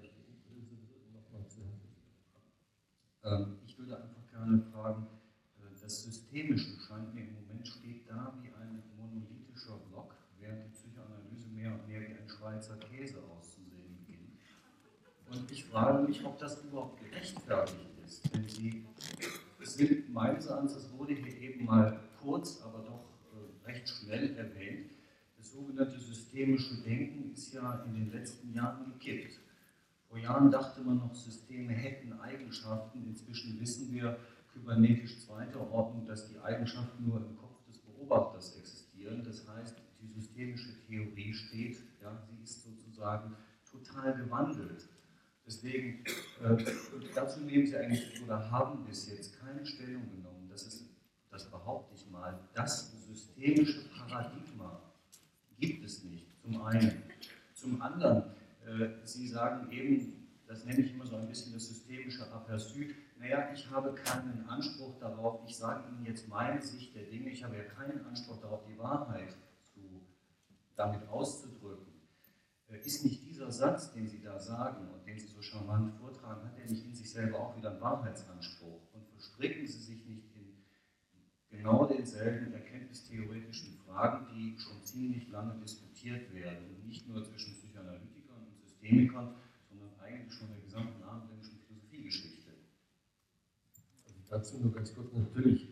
ich ähm, Ich würde einfach gerne fragen, äh, das Systemische scheint mir im Moment steht da wie ein monolithischer Block, während die Psychoanalyse mehr und mehr wie ein Schweizer Käse auszusehen beginnt. Und ich frage mich, ob das überhaupt gerechtfertigt ist. Denn Sie, es sind meines Erachtens, das wurde hier eben mal kurz, aber doch äh, recht schnell erwähnt, das sogenannte systemische Denken ist ja in den letzten Jahren gekippt. Vor Jahren dachte man noch, Systeme hätten Eigenschaften. Inzwischen wissen wir, kybernetisch zweiter Ordnung, dass die Eigenschaften nur im Kopf des Beobachters existieren. Das heißt, die systemische Theorie steht, ja, sie ist sozusagen total gewandelt. Deswegen, äh, dazu nehmen Sie eigentlich oder haben bis jetzt keine Stellung genommen. Das ist, das behaupte ich mal, das systemische Paradigma gibt es nicht, zum einen. Zum anderen, Sie sagen eben, das nenne ich immer so ein bisschen das systemische Aperçu, naja, ich habe keinen Anspruch darauf, ich sage Ihnen jetzt meine Sicht der Dinge, ich habe ja keinen Anspruch darauf, die Wahrheit zu, damit auszudrücken. Äh, ist nicht dieser Satz, den Sie da sagen und den Sie so charmant vortragen, hat er nicht in sich selber auch wieder einen Wahrheitsanspruch? Und verstricken Sie sich nicht in genau denselben erkenntnistheoretischen Fragen, die schon ziemlich lange diskutiert werden, und nicht nur zwischen Systemikern, sondern eigentlich schon der gesamten abendländischen Philosophiegeschichte. Also dazu nur ganz kurz, natürlich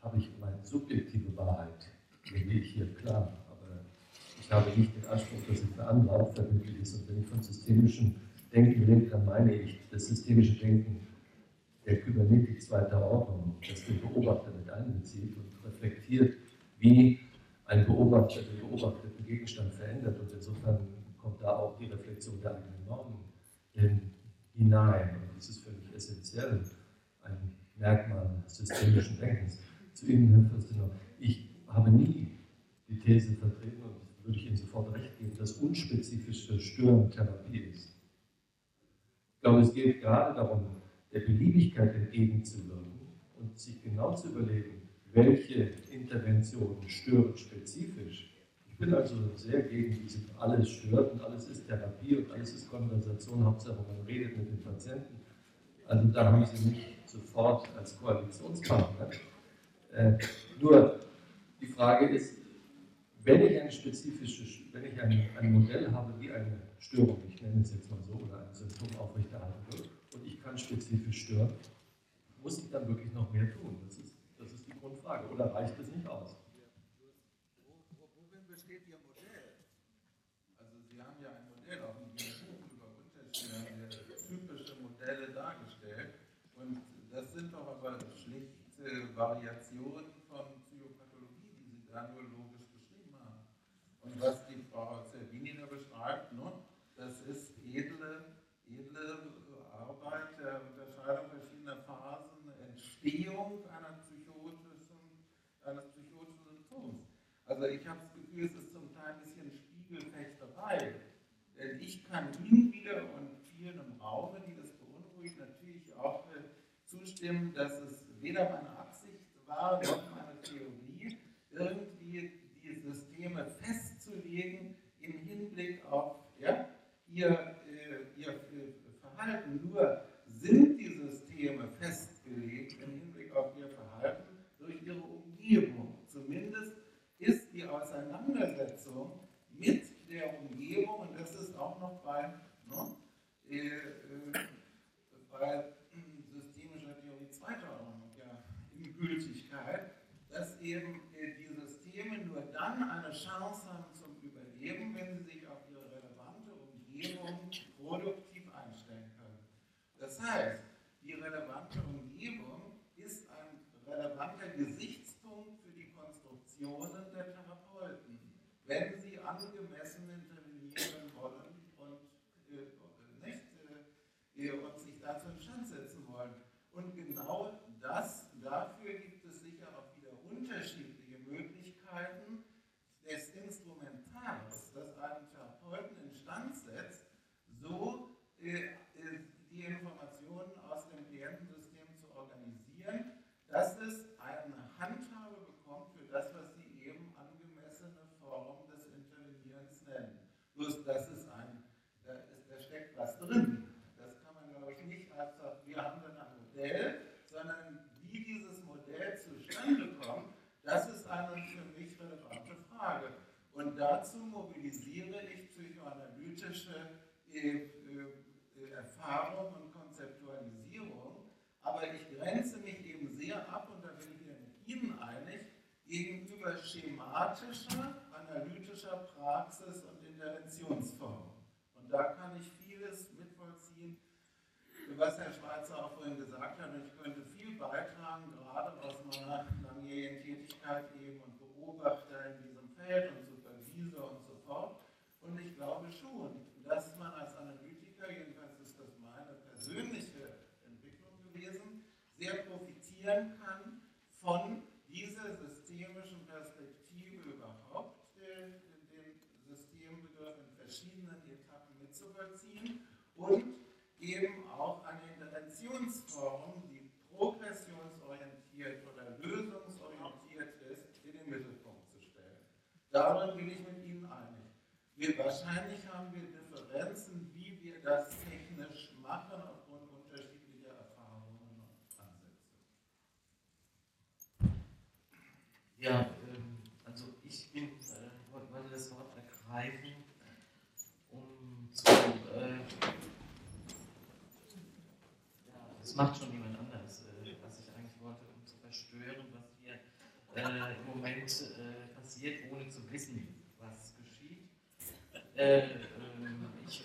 habe ich meine subjektive Wahrheit, lege ich hier klar, aber ich habe nicht den Anspruch, dass andere auch verbindlich ist. Und wenn ich von systemischem Denken rede, dann meine ich das systemische Denken der Kybernetik zweiter Ordnung, das den Beobachter mit einbezieht und reflektiert, wie ein Beobachter den beobachteten Gegenstand verändert. Und insofern kommt da auch die Reflexion der eigenen Normen hinein. Und das ist völlig essentiell, ein Merkmal systemischen Denkens. Zu Ihnen, Herr Fürstenau, ich habe nie die These vertreten, und würde ich Ihnen sofort recht geben, dass unspezifische Stören Therapie ist. Ich glaube, es geht gerade darum, der Beliebigkeit entgegenzuwirken und sich genau zu überlegen, welche Interventionen stören spezifisch. Ich bin also sehr gegen diese alles stört und alles ist Therapie und alles ist Konversation, Hauptsache man redet mit den Patienten. Also da haben Sie mich sofort als Koalitionspartner. Äh, nur die Frage ist, wenn ich eine spezifische, wenn ich ein, ein Modell habe, wie eine Störung, ich nenne es jetzt mal so, oder ein Symptom aufrechterhalten wird, und ich kann spezifisch stören, muss ich dann wirklich noch mehr tun? Das ist, das ist die Grundfrage. Oder reicht es nicht aus? Worin besteht Ihr Modell? Also Sie haben ja ein Modell auch in Ihrem Buch über unterschiedliche typische Modelle dargestellt. Und das sind doch aber schlichte Variationen von Psychopathologie, die Sie da nur logisch beschrieben haben. Und was die Frau Zerbini da beschreibt, ne, das ist edle, edle Arbeit der Unterscheidung verschiedener Phasen, Entstehung einer psychotischen, eines psychotischen Symptoms. Also ich habe das Gefühl, es ist zum Teil ein bisschen Spiegelfechterei. Denn ich kann Ihnen wieder und vielen im Raume, die das beunruhigt, natürlich auch äh, zustimmen, dass es weder meine Absicht war, noch meine Theorie, irgendwie die Systeme festzulegen im Hinblick auf ja, ihr, äh, ihr Verhalten. Nur sind die Systeme festgelegt im Hinblick auf ihr Verhalten durch ihre Umgebung. Zumindest ist die Auseinandersetzung mit der Umgebung, und das ist auch noch bei, ne, äh, äh, bei systemischer Theorie zweiter Ordnung ja, in Gültigkeit, dass eben äh, die Systeme nur dann eine Chance haben zum Überleben, wenn sie sich auf ihre relevante Umgebung produktiv das heißt, die relevante Umgebung ist ein relevanter Gesichtspunkt für die Konstruktionen der Therapeuten, wenn sie angemessen intervenieren wollen und, äh, nicht, äh, und sich dazu in Stand setzen wollen. Und genau das, dafür gibt es sicher auch wieder unterschiedliche Möglichkeiten des Instrumentals, das einen Therapeuten instand setzt, so äh, die Informationen aus dem Klientensystem zu organisieren, dass es eine Handhabe bekommt für das, was Sie eben angemessene Form des Intervenierens nennen. Bloß das ist ein, da, ist, da steckt was drin. Modell, sondern wie dieses Modell zustande kommt, das ist eine für mich relevante Frage. Und dazu mobilisiere ich psychoanalytische äh, äh, Erfahrung und Konzeptualisierung, aber ich grenze mich eben sehr ab, und da bin ich mit Ihnen einig, gegenüber schematischer, analytischer Praxis und Interventionsform. Und da kann ich vieles mitvollziehen, was Herr Schweizer auch vorhin gesagt hat. Und ich könnte viel beitragen, gerade aus meiner langjährigen Tätigkeit eben und Beobachter in diesem Feld und Supervisor und so fort. Und ich glaube schon, dass man als Analytiker, jedenfalls ist das meine persönliche Entwicklung gewesen, sehr profitieren kann von dieser systemischen Perspektive überhaupt, den Systembegriff in verschiedenen Etappen mitzuvollziehen und eben auch eine Interventionsform, die progressionsorientiert oder lösungsorientiert ist, in den Mittelpunkt zu stellen. Darin bin ich mit Ihnen einig. Wir, wahrscheinlich haben wir Differenzen, wie wir das technisch machen, aufgrund unterschiedlicher Erfahrungen und Ansätze. Ja, ähm, also ich bin, äh, wollte das Wort ergreifen, um zu, äh, ja, das macht schon jemand anders, äh, was ich eigentlich wollte, um zu verstören, was hier äh, im Moment äh, passiert, ohne zu wissen, was geschieht. Äh, ähm, ich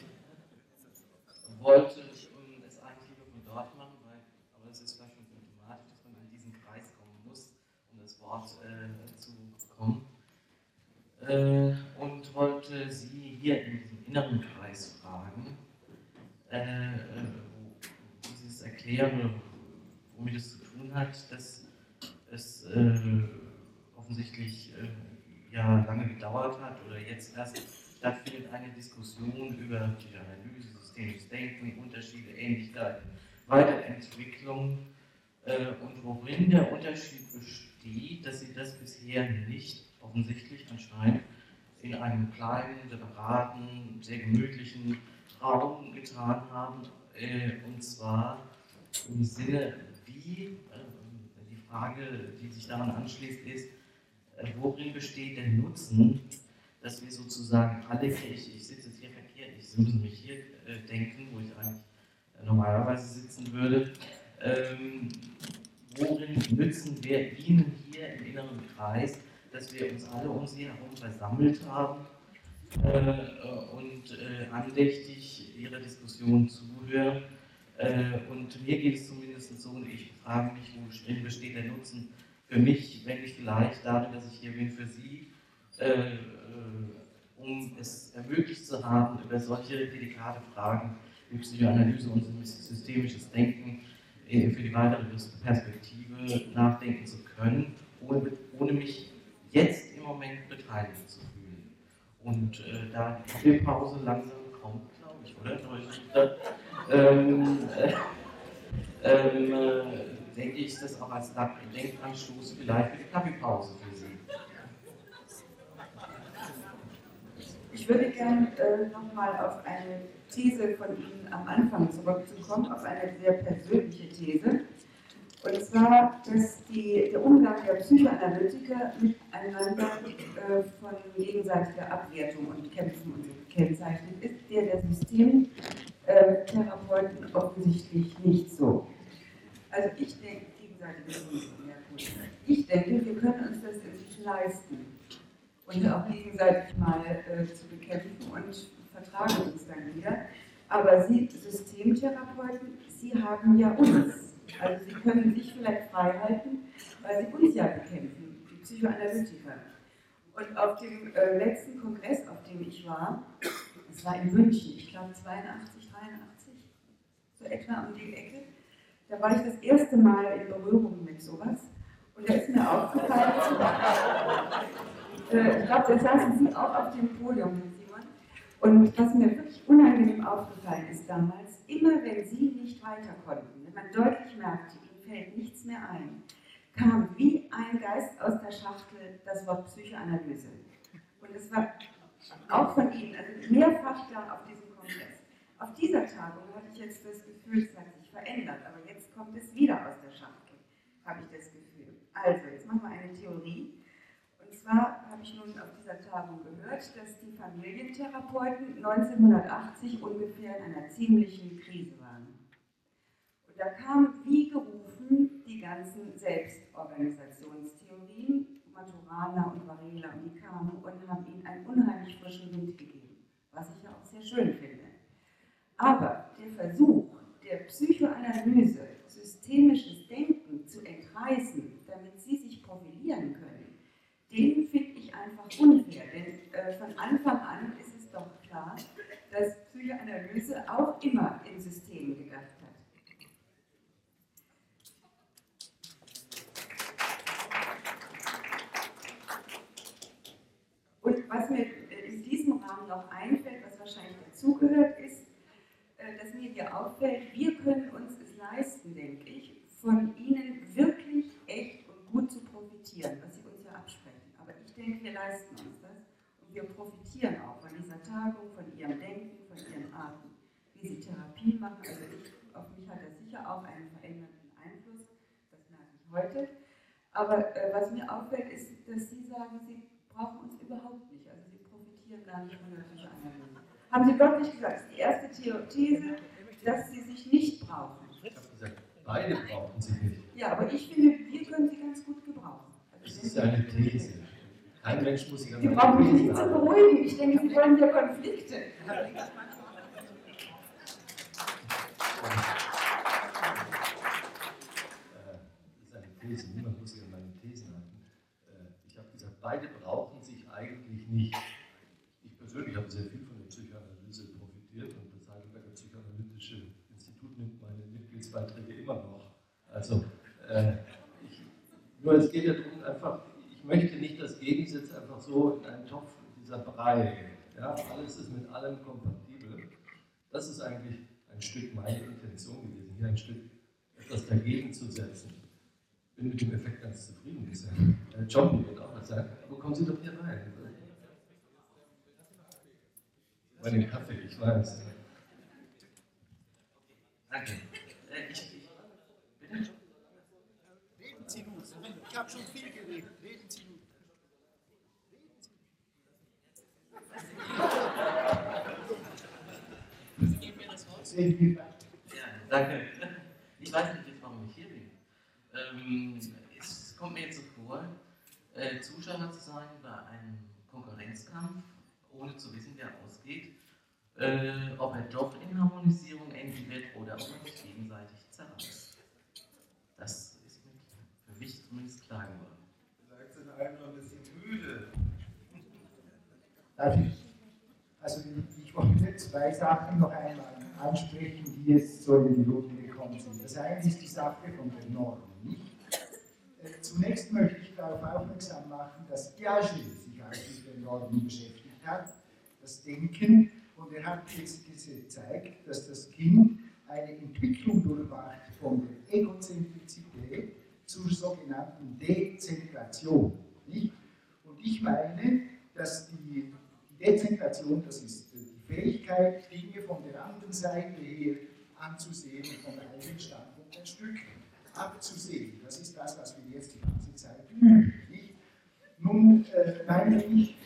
wollte ähm, es eigentlich lieber von dort machen, weil, aber es ist vielleicht schon symptomatisch, dass man in diesen Kreis kommen muss, um das Wort äh, zu bekommen. Äh, und wollte Sie hier in diesem inneren Kreis fragen, äh, äh, wo Sie es erklären, womit es zu tun hat, dass es äh, offensichtlich äh, ja lange gedauert hat oder jetzt erst stattfindet eine Diskussion über die Analyse, systemisches Denken, Unterschiede, Ähnlichkeiten, Weiterentwicklung äh, und worin der Unterschied besteht, dass Sie das bisher nicht offensichtlich anscheinend in einem kleinen, separaten, sehr gemütlichen Raum getan haben. Äh, und zwar im Sinne, wie, äh, die Frage, die sich daran anschließt, ist, äh, worin besteht der Nutzen, dass wir sozusagen alle, ich, ich sitze jetzt hier verkehrt, ich muss mich hier denken, wo ich eigentlich normalerweise sitzen würde, ähm, worin nützen wir Ihnen hier im inneren Kreis, dass wir uns alle um Sie herum versammelt haben äh, und äh, andächtig Ihrer Diskussion zuhören. Äh, und mir geht es zumindest so, und ich frage mich, worin besteht der Nutzen für mich, wenn nicht vielleicht darin, dass ich hier bin für Sie, äh, äh, um es ermöglicht zu haben, über solche delikate Fragen wie Psychoanalyse und systemisches Denken äh, für die weitere Perspektive nachdenken zu können, ohne, ohne mich jetzt im Moment beteiligt zu fühlen. Und äh, da die Pause langsam kommt, glaube ich, oder? Ähm, äh, ähm, äh, denke ich, das auch als Denkanstoß vielleicht für die Kaffeepause für Sie. Ich würde gerne äh, nochmal auf eine These von Ihnen am Anfang zurückzukommen, auf eine sehr persönliche These. Und zwar, dass die, der Umgang der Psychoanalytiker miteinander äh, von gegenseitiger Abwertung und Kämpfen und gekennzeichnet ist, der der Systemtherapeuten äh, offensichtlich nicht so. Also ich denke, gegenseitig Ich denke, wir können uns das inzwischen leisten und auch gegenseitig mal äh, zu bekämpfen und vertragen uns dann wieder. Aber Sie, Systemtherapeuten, Sie haben ja uns. Also Sie können sich vielleicht frei halten, weil Sie uns ja bekämpfen, die Psychoanalytiker. Und auf dem äh, letzten Kongress, auf dem ich war, das war in München, ich glaube 82, 83, so etwa um die Ecke, da war ich das erste Mal in Berührung mit sowas. Und da ist mir aufgefallen, äh, ich glaube, da saßen Sie auch auf dem Podium, Simon. Und was mir wirklich unangenehm aufgefallen ist damals, immer wenn Sie nicht weiter konnten, man deutlich merkte, Ihnen fällt nichts mehr ein, kam wie ein Geist aus der Schachtel das Wort Psychoanalyse. Und es war auch von Ihnen, also mehrfach da auf diesem Kongress. Auf dieser Tagung hatte ich jetzt das Gefühl, es hat sich verändert, aber jetzt kommt es wieder aus der Schachtel, habe ich das Gefühl. Also, jetzt machen wir eine Theorie. Und zwar habe ich nun auf dieser Tagung gehört, dass die Familientherapeuten 1980 ungefähr in einer ziemlichen Krise waren. Da kamen wie gerufen die ganzen Selbstorganisationstheorien, Maturana und Varela, und die kamen und haben ihnen einen unheimlich frischen Wind gegeben, was ich ja auch sehr schön finde. Aber der Versuch der Psychoanalyse, systemisches Denken zu entreißen, damit sie sich profilieren können, den finde ich einfach unfair. Denn äh, von Anfang an ist es doch klar, dass Psychoanalyse auch immer in Systemen gedacht hat. Und was mir äh, in diesem Rahmen noch einfällt, was wahrscheinlich dazugehört, ist, äh, dass mir hier auffällt, wir können uns es leisten, denke ich, von Ihnen wirklich echt und gut zu profitieren, was Sie uns ja absprechen. Aber ich denke, wir leisten uns das und wir profitieren auch von dieser Tagung, von Ihrem Denken, von Ihren Arten, wie Sie Therapie machen. Also ich, auf mich hat das sicher auch einen verändernden Einfluss, das merke ich heute. Aber äh, was mir auffällt, ist, dass Sie sagen, Sie brauchen uns überhaupt nicht. Sie profitieren gar nicht der Psychoanalyse. Haben Sie deutlich gesagt, das ist die erste These, dass Sie sich nicht brauchen. Ich habe gesagt, beide brauchen sie nicht. Ja, aber ich finde, wir können sie ganz gut gebrauchen. Das Also ist ja eine These. Kein Mensch muss Sie meine brauchen mich nicht zu beruhigen. Ich denke, Sie wollen ja Konflikte. Das ist eine These, niemand muss sich an meine Thesen halten. Äh, Ich habe gesagt, beide brauchen sich eigentlich nicht. Ich persönlich habe sehr viel von der Psychoanalyse profitiert und das Heidelberger Psychoanalytische Institut nimmt meine Mitgliedsbeiträge immer noch. Also, äh, ich, nur es geht ja darum, einfach, ich möchte nicht das Gegensatz einfach so in einen Topf, dieser Brei. Ja, alles ist mit allem kompatibel. Das ist eigentlich ein Stück meine Intention gewesen, hier ein Stück etwas dagegen zu setzen. Bin mit dem Effekt ganz zufrieden bisher. Äh, John wird auch was sagen, aber kommen Sie doch hier rein. Bei dem Kaffee, ich weiß. Danke. Äh, ich, ich? Reden Sie nur. Ich habe schon viel geredet. Reden Sie. Sie geben mir das Wort. Ja, danke. Ich weiß nicht warum ich hier bin. Ähm, es kommt mir jetzt so vor, äh, Zuschauer zu sein bei einem Konkurrenzkampf, ohne zu wissen, wer ausgeht, äh, ob er doch in Harmonisierung enden wird oder ob er sich gegenseitig zerreißt. Das ist mir für mich zumindest klar geworden. Vielleicht sind alle nur ein bisschen müde. Darf ich? Also ich wollte zwei Sachen noch einmal ansprechen, die jetzt so in die Runde gekommen sind. Das eine ist die Sache von der Norm. Nicht? Äh, Zunächst möchte ich darauf aufmerksam machen, dass Piaget sich auch mit den Normen beschäftigt hat, das Denken, und er hat jetzt gezeigt, dass das Kind eine Entwicklung durchmacht von der Egozentrizität zur sogenannten Dezentration. Nicht? Und ich meine, dass die, die Dezentration, das ist die Fähigkeit, Dinge von der anderen Seite her anzusehen, von der eigenen Standpunkt ein Stück abzusehen. Das ist das, was wir jetzt die ganze Zeit üben. Nicht? Nun äh, meine ich,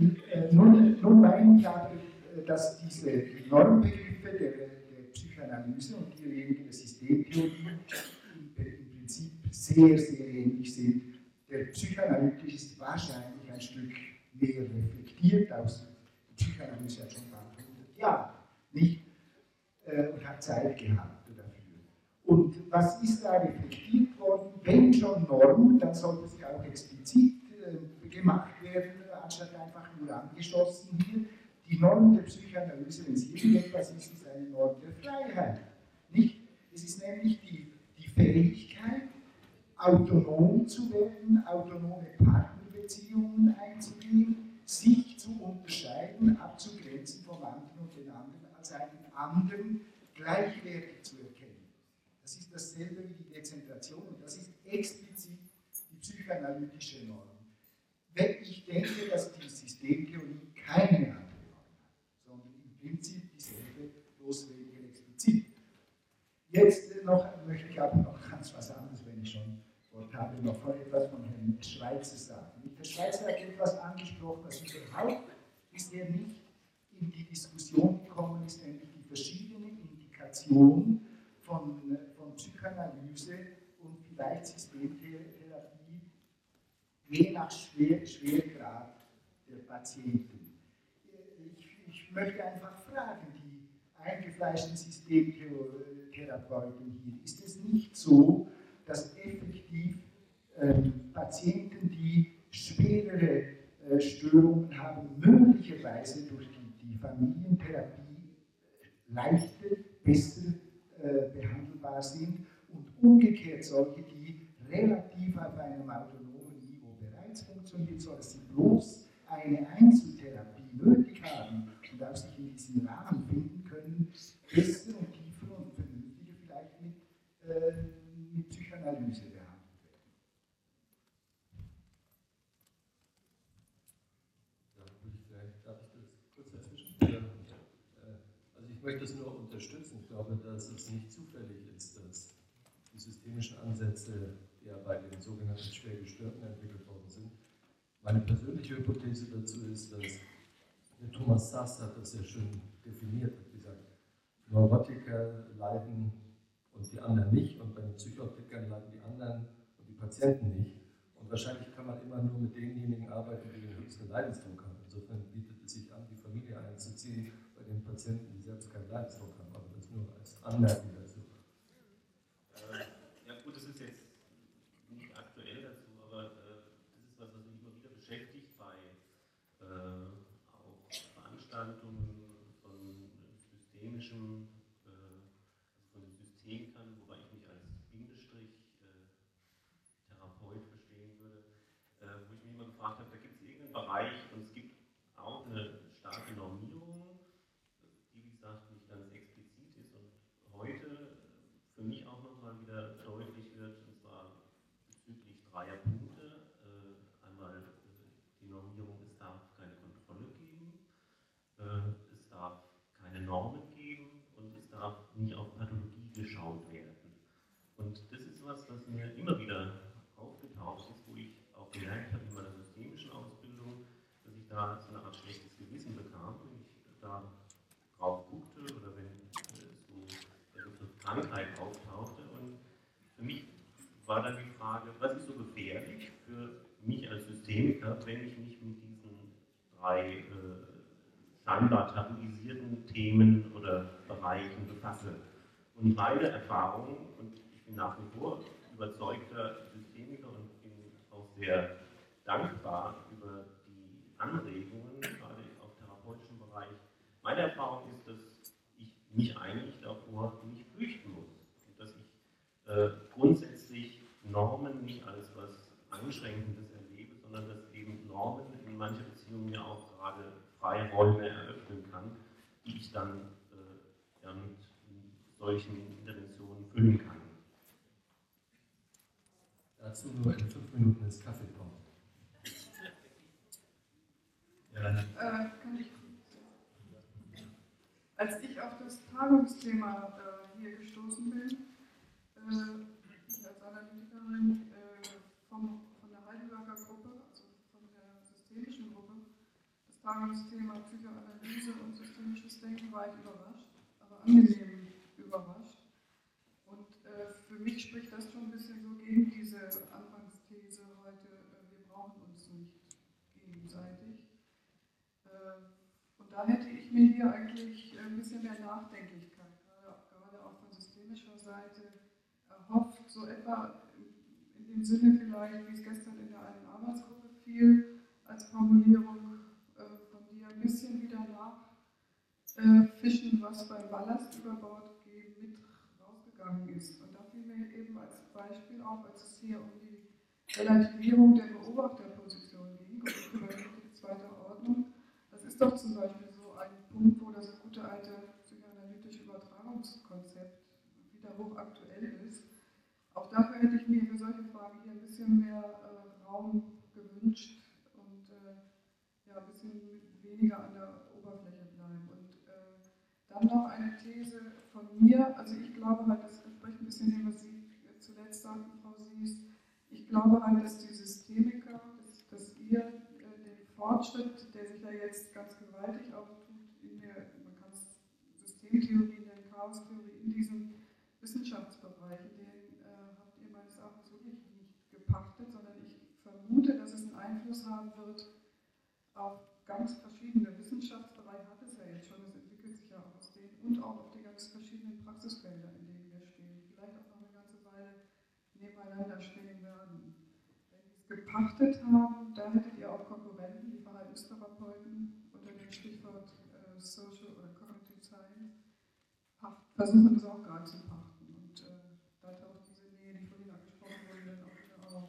äh, nun, nun meine ich aber, äh, dass diese Normbegriffe der, der Psychoanalyse und Systemtheorie im, Prinzip sehr, sehr ähnlich sind. Der Psychoanalytisch ist wahrscheinlich ein Stück mehr reflektiert aus die Psychoanalyse hat schon bald 100 Jahre, nicht? Und hat Zeit gehabt dafür. Und was ist da reflektiert worden? Wenn schon Norm, dann sollte sie auch explizit gemacht werden, anstatt einfach nur angeschlossen hier. Die Norm der Psychoanalyse, wenn es irgendetwas ist, ist eine Norm der Freiheit. Es ist nämlich die, die Fähigkeit, autonom zu werden, autonome Partnerbeziehungen einzugehen, sich zu unterscheiden, abzugrenzen vom anderen und den anderen als einen anderen gleichwertig zu erkennen. Das ist dasselbe wie die Dezentration und das ist explizit die psychoanalytische Norm. Wenn ich denke, dass die Systemtheorie keine andere Norm hat, sondern Prinzip dieselbe, bloß weniger explizit. Jetzt noch möchte ich aber noch ganz was anderes, wenn ich schon Wort habe, noch etwas von Herrn Schweizer sagen. Herr Schweizer hat etwas angesprochen, was überhaupt bisher nicht in die Diskussion gekommen ist, nämlich die verschiedenen Indikationen von, von Psychoanalyse und vielleicht Systemtherapie je nach Schwer, Schwergrad der Patienten. Ich, ich möchte einfach fragen, eingefleischten Systemtherapeuten hier, ist es nicht so, dass effektiv ähm, Patienten, die schwerere äh, Störungen haben, möglicherweise durch die, die Familientherapie leichter, besser äh, behandelbar sind und umgekehrt solche, die relativ auf einem autonomen Niveau bereits funktionieren, so dass sie bloß eine Einzeltherapie nötig haben und auch sich in diesem Rahmen finden besser und tiefer und vernünftiger vielleicht mit, äh, mit Psychoanalyse behandelt werden. Darf ich das kurz dazwischen? Äh, also ich möchte es nur unterstützen. Ich glaube, dass es nicht zufällig ist, dass die systemischen Ansätze ja bei den sogenannten schwer Gestörten entwickelt worden sind. Meine persönliche Hypothese dazu ist, dass der Thomas Sass hat das sehr schön definiert, Neurotiker leiden und die anderen nicht und bei den Psychotikern leiden die anderen und die Patienten nicht. Und wahrscheinlich kann man immer nur mit denjenigen arbeiten, die den höchsten Leidensdruck haben. Insofern bietet es sich an, die Familie einzuziehen bei den Patienten, die selbst keinen Leidensdruck haben. Aber das nur als Anmerkung dazu. Äh, ja gut, das ist jetzt nicht aktuell dazu, aber äh, das ist was, was mich immer wieder beschäftigt bei äh, auch Veranstaltungen von systemischem, äh, also von den Systemikern, wobei ich mich als Bindestrich äh, Therapeut verstehen würde, äh, wo ich mich immer gefragt habe, da gibt es irgendeinen Bereich und es gibt auch eine starke Normierung, die wie gesagt nicht ganz explizit ist und heute äh, für mich auch nochmal wieder deutlich wird, und zwar bezüglich dreier Punkte. Äh, einmal äh, die Normierung, es darf keine Kontrolle geben, äh, es darf keine Normen geben und es darf nicht auf Pathologie geschaut werden. Und das ist was, was mir immer wieder aufgetaucht ist, wo ich auch gelernt habe in meiner systemischen Ausbildung, dass ich da so eine Art schlechtes Gewissen bekam, wenn ich da drauf guckte oder wenn äh, so der Begriff Krankheit auftauchte. Und für mich war dann die Frage, was ist so gefährlich für mich als Systemiker, wenn ich mich mit diesen drei äh, scheinbar tabuisierten Themen oder Bereichen befasse. Und meine Erfahrung, und ich bin nach wie vor überzeugter Systemiker und bin auch sehr dankbar über die Anregungen, gerade auf therapeutischem Bereich. Meine Erfahrung ist, dass ich mich eigentlich davor nicht fürchten muss. Und dass ich äh, grundsätzlich Normen nicht als was Einschränkendes erlebe, sondern dass eben Normen in mancher Beziehung ja auch gerade Freiräume eröffnen kann, die ich dann äh, ja, mit solchen Interventionen füllen kann. Dazu nur in fünf Minuten ins Kaffee kommen. Ja, Äh, kann ich, als ich auf das Tagungsthema äh, hier gestoßen bin, äh, Analytikerin äh, vom, von der Heidelberger Gruppe, also von der systemischen Gruppe, das Tagungsthema Psychoanalyse und systemisches Denken war ich überrascht, aber angenehm überrascht. Und äh, für mich spricht das schon ein bisschen so gegen diese Anfangsthese heute, äh, wir brauchen uns nicht gegenseitig. Äh, Und da hätte ich mir hier eigentlich ein bisschen mehr Nachdenklichkeit, gerade auch von systemischer Seite, erhofft, so etwa dem Sinne vielleicht, wie es gestern in der einen Arbeitsgruppe fiel, als Formulierung äh, von dir ein bisschen wieder nachfischen, was beim Ballast über Bord gehen mit rausgegangen ist. Und da fiel mir eben als Beispiel auf, als es hier um die Relativierung der Beobachterposition ging und über die zweite Ordnung, das ist doch zum Beispiel so ein Punkt, wo das gute alte psychoanalytische Übertragungskonzept wieder hochaktuell ist. Auch dafür hätte ich mir für solche Fragen hier ein bisschen mehr äh, Raum gewünscht und äh, ja, ein bisschen weniger an der Oberfläche bleiben. Und äh, dann noch eine These von mir. Also ich glaube halt, das entspricht ein bisschen dem, was Sie zuletzt sagten, Frau Sies. Ich glaube halt, dass die Systemiker, dass, dass ihr äh, den Fortschritt, der sich ja jetzt ganz gewaltig auch tut, in der, man kann es Systemtheorie nennen, Chaostheorie, in diesem Wissenschaftsbereich, in den äh, habt ihr meines Erachtens wirklich nicht gepachtet, sondern ich vermute, dass es einen Einfluss haben wird auf ganz verschiedene Wissenschaftsbereiche, hat es ja jetzt schon, es entwickelt sich ja auch aus denen, und auch auf die ganz verschiedenen Praxisfelder, in denen wir stehen. Vielleicht auch noch eine ganze Weile nebeneinander stehen werden. Wenn Sie es gepachtet haben, da hättet ihr auch Konkurrenten, die Verhaltenstherapeuten unter dem Stichwort äh, Social oder Cognitive Science versuchen es auch gerade zu pachten. Und äh, da taucht diese Nähe, die vorhin angesprochen wurde, dann auch wieder auf.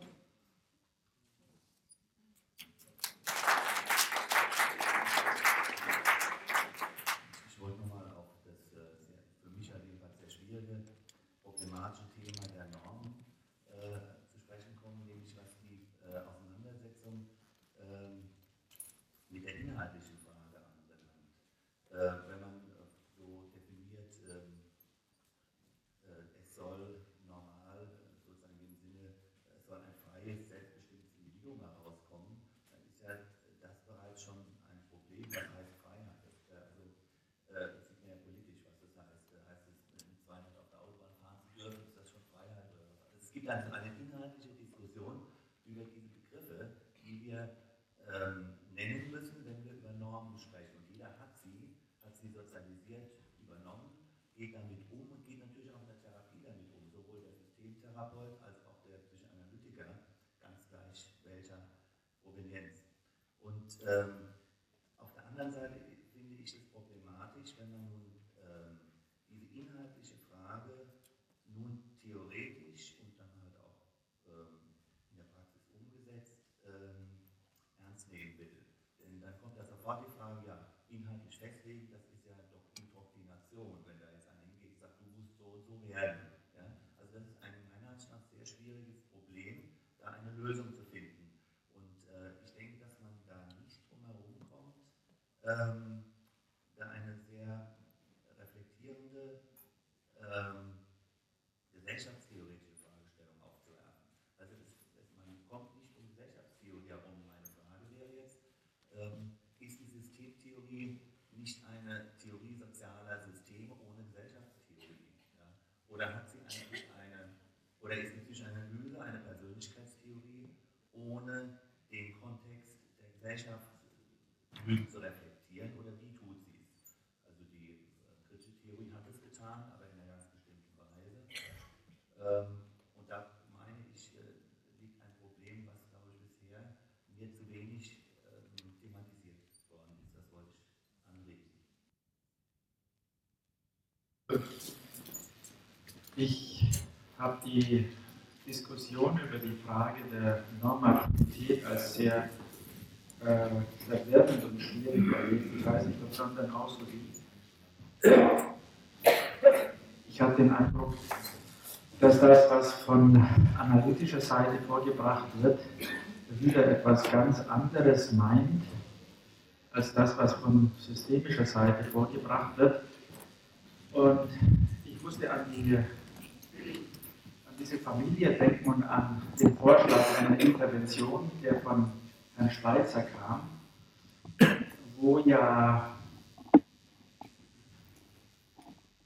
Ich wollte nochmal auf das äh, sehr, für mich halt jedenfalls sehr schwierige, problematische Thema der Normen äh, zu sprechen kommen, nämlich was die äh, Auseinandersetzung ähm, mit der inhaltlichen Frage anbelangt. Äh, wenn man äh, so definiert, ähm, äh, es soll normal, äh, sozusagen im Sinne, es soll ein freies, selbstbestimmtes Individuum herauskommen, dann ist ja das bereits schon ein Problem, was heißt Freiheit. Das, äh, also, äh, das sieht man ja politisch, was das heißt. Äh, heißt es, mit 200 auf der Autobahn fahren zu dürfen, ist das schon Freiheit oder was? Also es gibt also eine inhaltliche Diskussion über diese Begriffe, die wir ähm, nennen müssen, wenn wir über Normen sprechen. Und jeder hat sie, hat sie sozialisiert übernommen, geht damit um und geht natürlich auch in der Therapie damit um, sowohl der Systemtherapeut als auch der Psychoanalytiker, ganz gleich welcher Provenienz. Und ähm, auf der anderen Seite finde ich es problematisch, wenn man nun ähm, diese inhaltliche Frage nun theoretisch und dann halt auch ähm, in der Praxis umgesetzt ähm, ernst nehmen will. Denn dann kommt ja sofort die Frage, ja, inhaltlich festlegen, das ist ja doch Indoktrination, wenn da jetzt einer hingeht und sagt, du musst so und so werden. Ja? Also das ist ein meiner Ansicht nach sehr schwieriges Problem, da eine Lösung zu finden. Und äh, ich denke, dass man da nicht drum herum kommt, ähm, da eine sehr reflektierende ähm, gesellschaftstheoretische Fragestellung aufzuwerfen. Also es, es, man kommt nicht um Gesellschaftstheorie herum. Meine Frage wäre jetzt, ähm, ist die Systemtheorie nicht eine Theorie sozialer Systeme ohne Gesellschaftstheorie? Ja? Oder hat sie eigentlich eine, oder ist die Psychoanalyse eine Persönlichkeitstheorie ohne den Kontext der Gesellschaft genügend zu reflektieren oder wie tut sie es? Also die äh, kritische Theorie hat es getan, aber in einer ganz bestimmten Weise. Ähm, und da meine ich, äh, liegt ein Problem, was, glaube ich, bisher mir zu wenig ähm, thematisiert worden ist. Das wollte ich anregen. Ich habe die Diskussion über die Frage der Normativität als sehr äh, verwirrend und schwierig erlebt. Ich weiß nicht, ob es anderen auch so geht. Ich habe den Eindruck, dass das, was von analytischer Seite vorgebracht wird, wieder etwas ganz anderes meint, als das, was von systemischer Seite vorgebracht wird. Und ich musste an, die, diese Familie denken und an den Vorschlag einer Intervention, der von Herrn Schweitzer kam, wo ja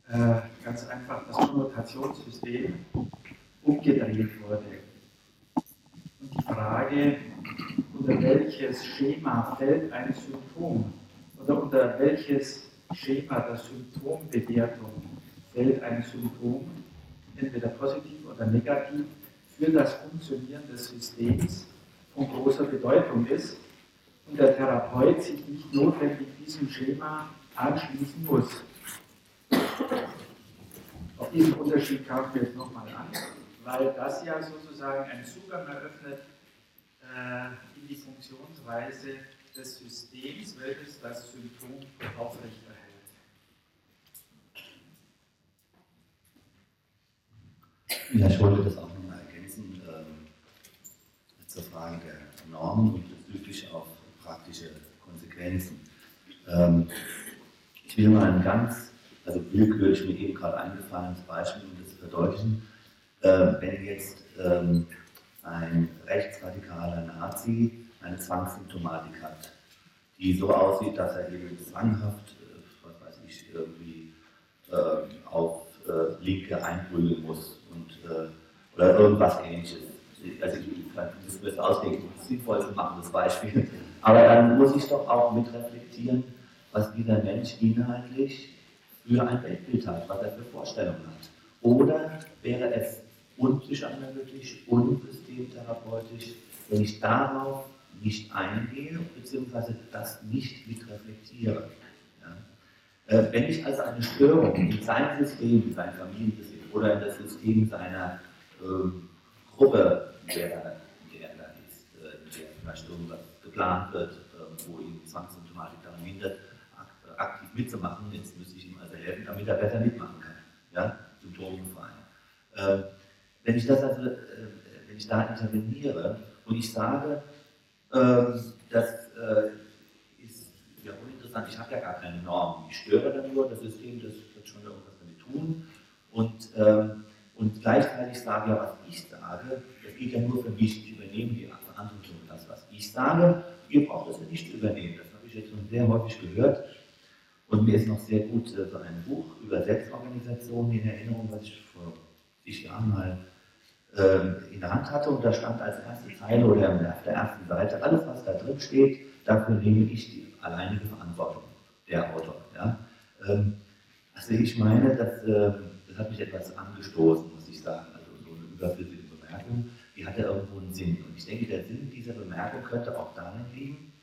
äh, ganz einfach das Konnotationssystem umgedreht wurde. Und die Frage, unter welches Schema fällt ein Symptom oder unter welches Schema der Symptombewertung fällt ein Symptom, entweder positiv oder negativ, für das Funktionieren des Systems von großer Bedeutung ist und der Therapeut sich nicht notwendig diesem Schema anschließen muss. Auf diesen Unterschied kaufen wir jetzt nochmal an, weil das ja sozusagen einen Zugang eröffnet äh, in die Funktionsweise des Systems, welches das Symptom aufrechterhält. Ja, ich wollte das auch nochmal ergänzen ähm, zur Frage der Normen und bezüglich auf praktische Konsequenzen. Ähm, ich will mal ein ganz also willkürlich mir eben gerade eingefallen, als Beispiel, um das zu verdeutlichen, äh, wenn jetzt ähm, ein rechtsradikaler Nazi eine Zwangssymptomatik hat, die so aussieht, dass er eben zwanghaft, äh, was weiß ich, irgendwie äh, auf äh, Linke einprügeln muss äh, oder irgendwas ähnliches. Also ich kann das um es sinnvoll zu machen, das Beispiel. Aber dann muss ich doch auch mitreflektieren, was dieser Mensch inhaltlich für ein Weltbild hat, was er für Vorstellungen hat. Oder wäre es unpsychoanalytisch, unsystemtherapeutisch, wenn ich darauf nicht eingehe, beziehungsweise das nicht mitreflektiere. Ja? Äh, wenn ich also eine Störung in seinem System, in seinem Familiensystem oder in das System seiner ähm, Gruppe, der, der da ist, äh, der vielleicht irgendwas geplant wird, äh, wo ihm Zwangssymptomatik daran hindert, ak aktiv mitzumachen, jetzt müsste ich ihm also helfen, damit er besser mitmachen kann. Ja? Symptomfrei. Äh, wenn ich das also, äh, wenn ich da interveniere und ich sage, ähm, das äh, ist ja uninteressant. Ich habe ja gar keine Normen. Ich störe dann nur das System, das wird schon irgendwas damit tun. Und, ähm, und gleichzeitig sage ja, was ich sage, das geht ja nur für mich. Ich übernehme die Verantwortung das, was ich sage. Ihr braucht das ja nicht zu übernehmen. Das habe ich jetzt schon sehr häufig gehört. Und mir ist noch sehr gut äh, so ein Buch über Selbstorganisation in Erinnerung, was ich vor zig Jahren mal ähm, in der Hand hatte und da stand als erste Zeile oder auf der ersten Seite, alles was da drin steht, dafür nehme ich die alleinige Verantwortung, der Autor. Ja? Ähm, also ich meine, das, ähm, das hat mich etwas angestoßen, muss ich sagen, also so eine überflüssige Bemerkung, die hat ja irgendwo einen Sinn. Und ich denke, der Sinn dieser Bemerkung könnte auch darin liegen,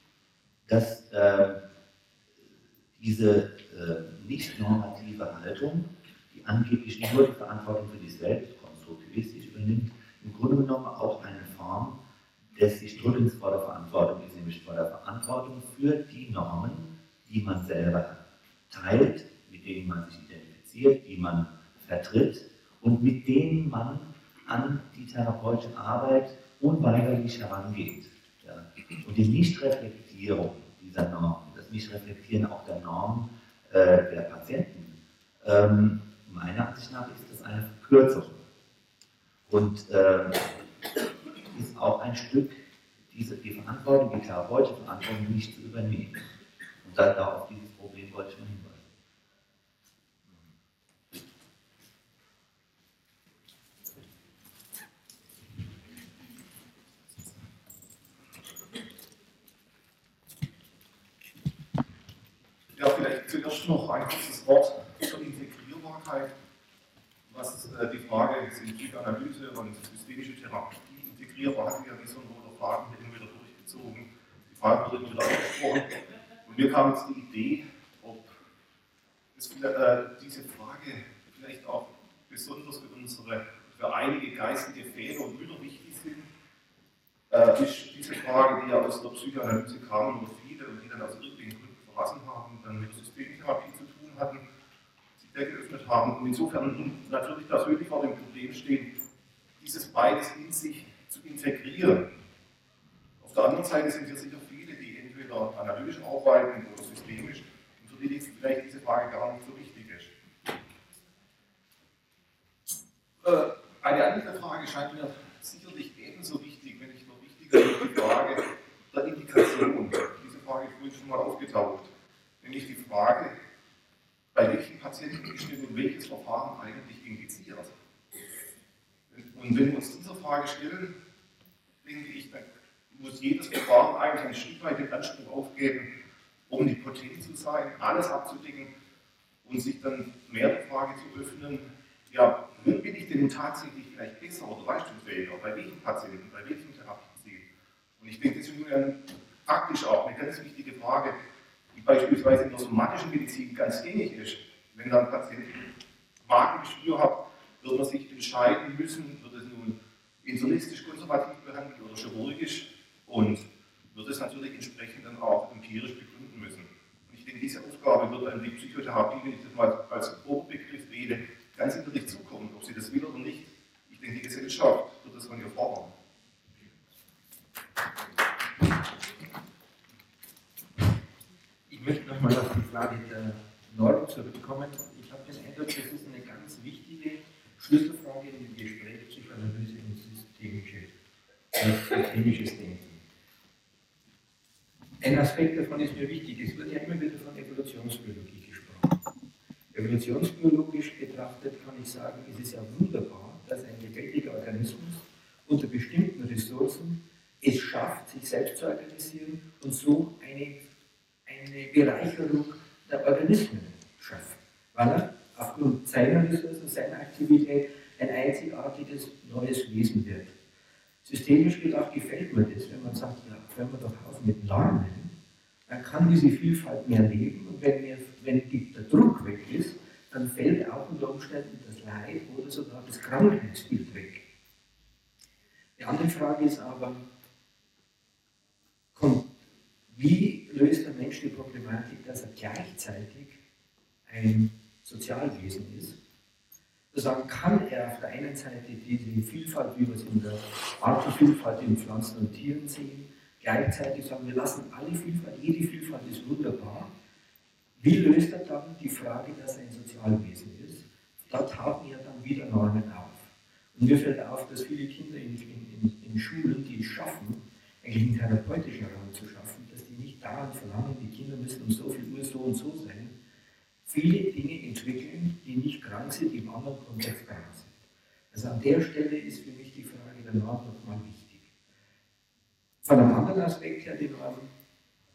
dass äh, diese äh, nicht normative Haltung, die angeblich nur die Verantwortung für die Welt konstruktivistisch übernimmt im Grunde genommen auch eine Form des sich Drückens vor der Verantwortung ist, nämlich vor der Verantwortung für die Normen, die man selber teilt, mit denen man sich identifiziert, die man vertritt und mit denen man an die therapeutische Arbeit unweigerlich herangeht. Ja. Und die Nichtreflektierung dieser Normen, das Nichtreflektieren auch der Normen äh, der Patienten, ähm, meiner Ansicht nach ist das eine Verkürzung und äh, ist auch ein Stück, diese, die Verantwortung, die therapeutische Verantwortung nicht zu übernehmen. Und da, da auf dieses Problem wollte ich mal hinweisen. Ja, vielleicht zuerst noch ein kurzes Wort zur Integrierbarkeit was äh, die Frage Psychoanalyse und systemische Therapie integrierbar hatten wir wie so ein roter Faden immer wieder durchgezogen. Die Frage wurde immer wieder angesprochen. Und mir kam jetzt die Idee, ob es, äh, diese Frage vielleicht auch besonders für unsere, für einige geistige Väter und Mütter wichtig sind, äh, ist diese Frage, die ja aus der Psychoanalyse kam, nur viele und die dann aus irgendwelchen Gründen verlassen haben, dann mit Systemtherapie geöffnet haben und insofern natürlich persönlich vor dem Problem stehen, dieses beides in sich zu integrieren. Auf der anderen Seite sind hier sicher viele, die entweder analytisch arbeiten oder systemisch und für die vielleicht diese Frage gar nicht so wichtig ist. Äh, eine andere Frage scheint mir sicherlich ebenso wichtig, wenn nicht noch wichtiger, die Frage der Indikation. Diese Frage ist vorhin schon mal aufgetaucht. Nämlich die Frage, bei welchen Patienten denn welches Verfahren eigentlich indiziert? Und wenn wir uns diese Frage stellen, denke ich, dann muss jedes Verfahren eigentlich ein Stück weit den Anspruch aufgeben, omnipotent zu sein, alles abzudecken und sich dann mehr der Frage zu öffnen, ja, bin ich denn tatsächlich vielleicht besser oder leistungsfähiger, bei welchen Patienten, bei welchen Therapiezielen? Und ich denke, das ist praktisch auch eine ganz wichtige Frage, beispielsweise in der somatischen Medizin ganz gängig ist. Wenn dann ein Patient Magengeschwür hat, wird man sich entscheiden müssen, wird es nun internistisch konservativ behandelt oder chirurgisch und wird es natürlich entsprechend dann auch empirisch begründen müssen. Und ich denke, diese Aufgabe wird dann die Psychotherapie, wenn ich das mal als Oberbegriff wähle, ganz sicherlich zukommen, ob sie das will oder nicht. Ich denke, die Gesellschaft wird das von ihr fordern. Frage der Norm zurückkommen. kommen. Ich habe den Eindruck, das ist eine ganz wichtige Schlüsselfrage im Gespräch Psychoanalyse und systemische, äh, systemisches Denken. Ein Aspekt davon ist mir wichtig. Es wird ja immer wieder von Evolutionsbiologie gesprochen. Evolutionsbiologisch betrachtet kann ich sagen, es ist ja wunderbar, dass ein lebendiger Organismus unter bestimmten Ressourcen es schafft, sich selbst zu organisieren und so eine, eine Bereicherung der Organismen schafft, weil er aufgrund seiner Ressourcen, seiner Aktivität ein einzigartiges neues Wesen wird. Systemisch gedacht gefällt mir das, wenn man sagt, ja, hören wir doch auf mit Normen, dann kann diese Vielfalt mehr leben und wenn, wir, wenn die, der Druck weg ist, dann fällt auch unter Umständen das Leid oder sogar das Krankheitsbild weg. Die andere Frage ist aber, kommt, wie löst der Mensch die Problematik, dass er gleichzeitig ein Sozialwesen ist? Sozusagen kann er auf der einen Seite diese Vielfalt, wie wir es in der Artenvielfalt in Pflanzen und Tieren sehen, gleichzeitig sagen, wir lassen alle Vielfalt, jede Vielfalt ist wunderbar. Wie löst er dann die Frage, dass er ein Sozialwesen ist? Da tauchen ja dann wieder Normen auf. Und mir fällt auf, dass viele Kinder in, in, in Schulen, die es schaffen, eigentlich einen therapeutischen Raum zu schaffen, dauernd verlangen, die Kinder müssen um so viel Uhr so und so sein, viele Dinge entwickeln, die nicht krank sind, die im anderen Kontext krank sind. Also an der Stelle ist für mich die Frage der Norm nochmal wichtig. Von einem anderen Aspekt her die Norm,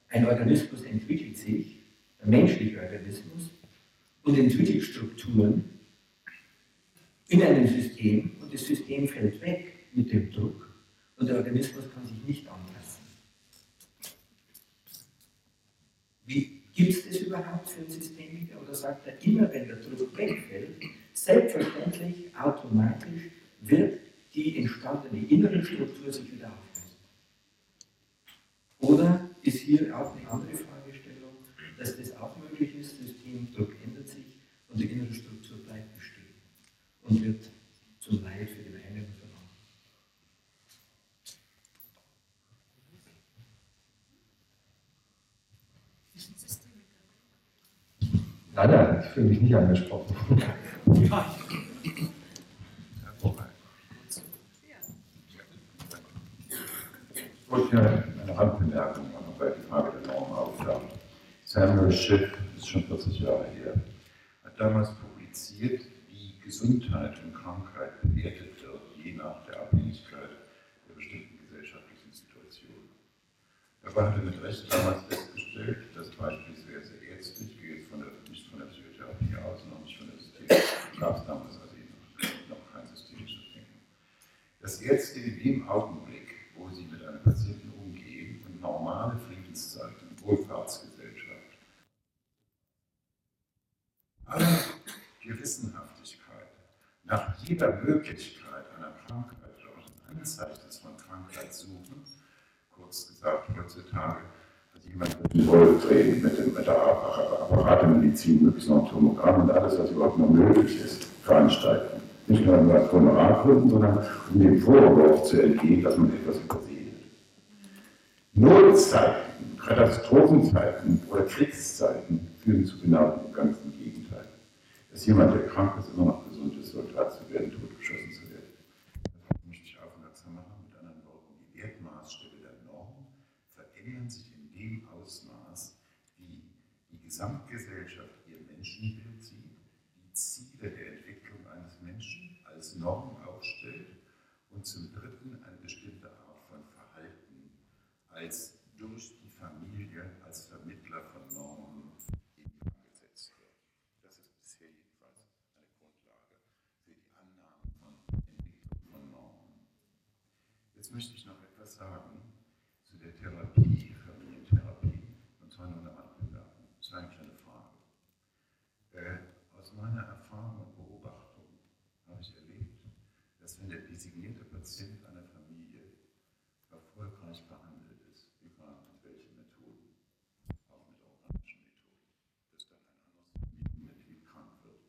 ein Organismus entwickelt sich, der menschliche Organismus, und entwickelt Strukturen in einem System und das System fällt weg mit dem Druck und der Organismus kann sich nicht anpassen. Wie gibt es das überhaupt für einen Systemiker? Oder sagt er, immer wenn der Druck wegfällt, selbstverständlich, automatisch wird die entstandene innere Struktur sich wieder auflösen? Oder ist hier auch eine andere Fragestellung, dass das auch möglich ist, Systemdruck ändert sich und die innere Struktur bleibt bestehen und wird zum Leid für den einen und für den anderen. Nein, ich mich nicht angesprochen. Ich wollte ja eine Randbemerkung machen, weil die Frage der Norm auftaucht. Samuel Schiff, das ist schon 40 Jahre her, hat damals publiziert, wie Gesundheit und Krankheit bewertet wird, je nach der Abhängigkeit der bestimmten gesellschaftlichen Situation. Dabei hat er mit Recht damals festgestellt, dass beispielsweise Ärzte, ich gehe jetzt von der, nicht von der Psychotherapie aus, noch nicht von der Systematik, gab es damals also eben noch, noch kein systemisches Denken, dass Ärzte in dem Augenblick, wo sie mit einem Patienten umgehen und normale Friedenszeiten, Wohlfahrtsgesellschaft, aller Gewissenhaftigkeit, nach jeder Möglichkeit einer Krankheit oder auch Anzeichen von Krankheit suchen, kurz gesagt, heutzutage jemand mit dem mit, der Apparatemedizin, möglichst noch Tomogramm und alles, was überhaupt noch möglich ist, veranstalten. Nicht nur aus Honorargründen, sondern um dem Vorwurf zu entgehen, dass man etwas übersehen. Notzeiten, Katastrophenzeiten oder Kriegszeiten führen zu genau dem ganzen Gegenteil. Dass jemand, der krank ist, immer noch gesund ist, Soldat zu werden, totgeschossen zu werden. Darauf möchte ich aufmerksam machen, mit anderen Worten, die Wertmaßstäbe der Norm verändern sich in dem Ausmaß, wie die Gesamtgesellschaft ihr Menschenbild sieht, die Ziele der Entwicklung eines Menschen als Norm aufstellt und zum Dritten eine bestimmte Art von Verhalten als durch die Familie als Vermittler von Normen in Gang gesetzt wird. Das ist bisher jedenfalls eine Grundlage für die Annahme von Entwicklung von Normen. Jetzt möchte ich noch etwas sagen zu der Therapie, Familientherapie, und zwar nur eine Randbemerkung. Das ist eigentlich eine Frage. Äh, aus meiner Erfahrung und Beobachtung habe ich erlebt, dass wenn der designierte Patient einer Familie erfolgreich behandelt ist, egal mit welchen Methoden, auch mit organischen Methoden, dass dann ein anderes Familienmitglied krank wird.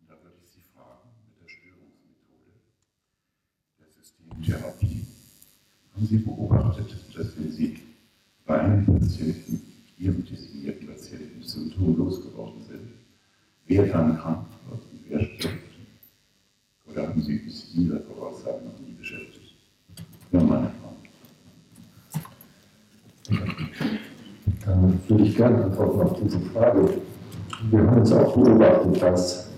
Und da würde ich Sie fragen, mit der Störungsmethode der Systemtherapie, haben Sie beobachtet, dass wenn Sie bei einem Patienten ihrem designierten Patienten symptomlos geworden sind, wer dann krank wird und wer stirbt. Oder haben Sie bis dieser Voraussagen noch nie beschäftigt? Ja, meine Frau. Dann würde ich gerne antworten auf diese Frage. Wir haben jetzt auch beobachtet, dass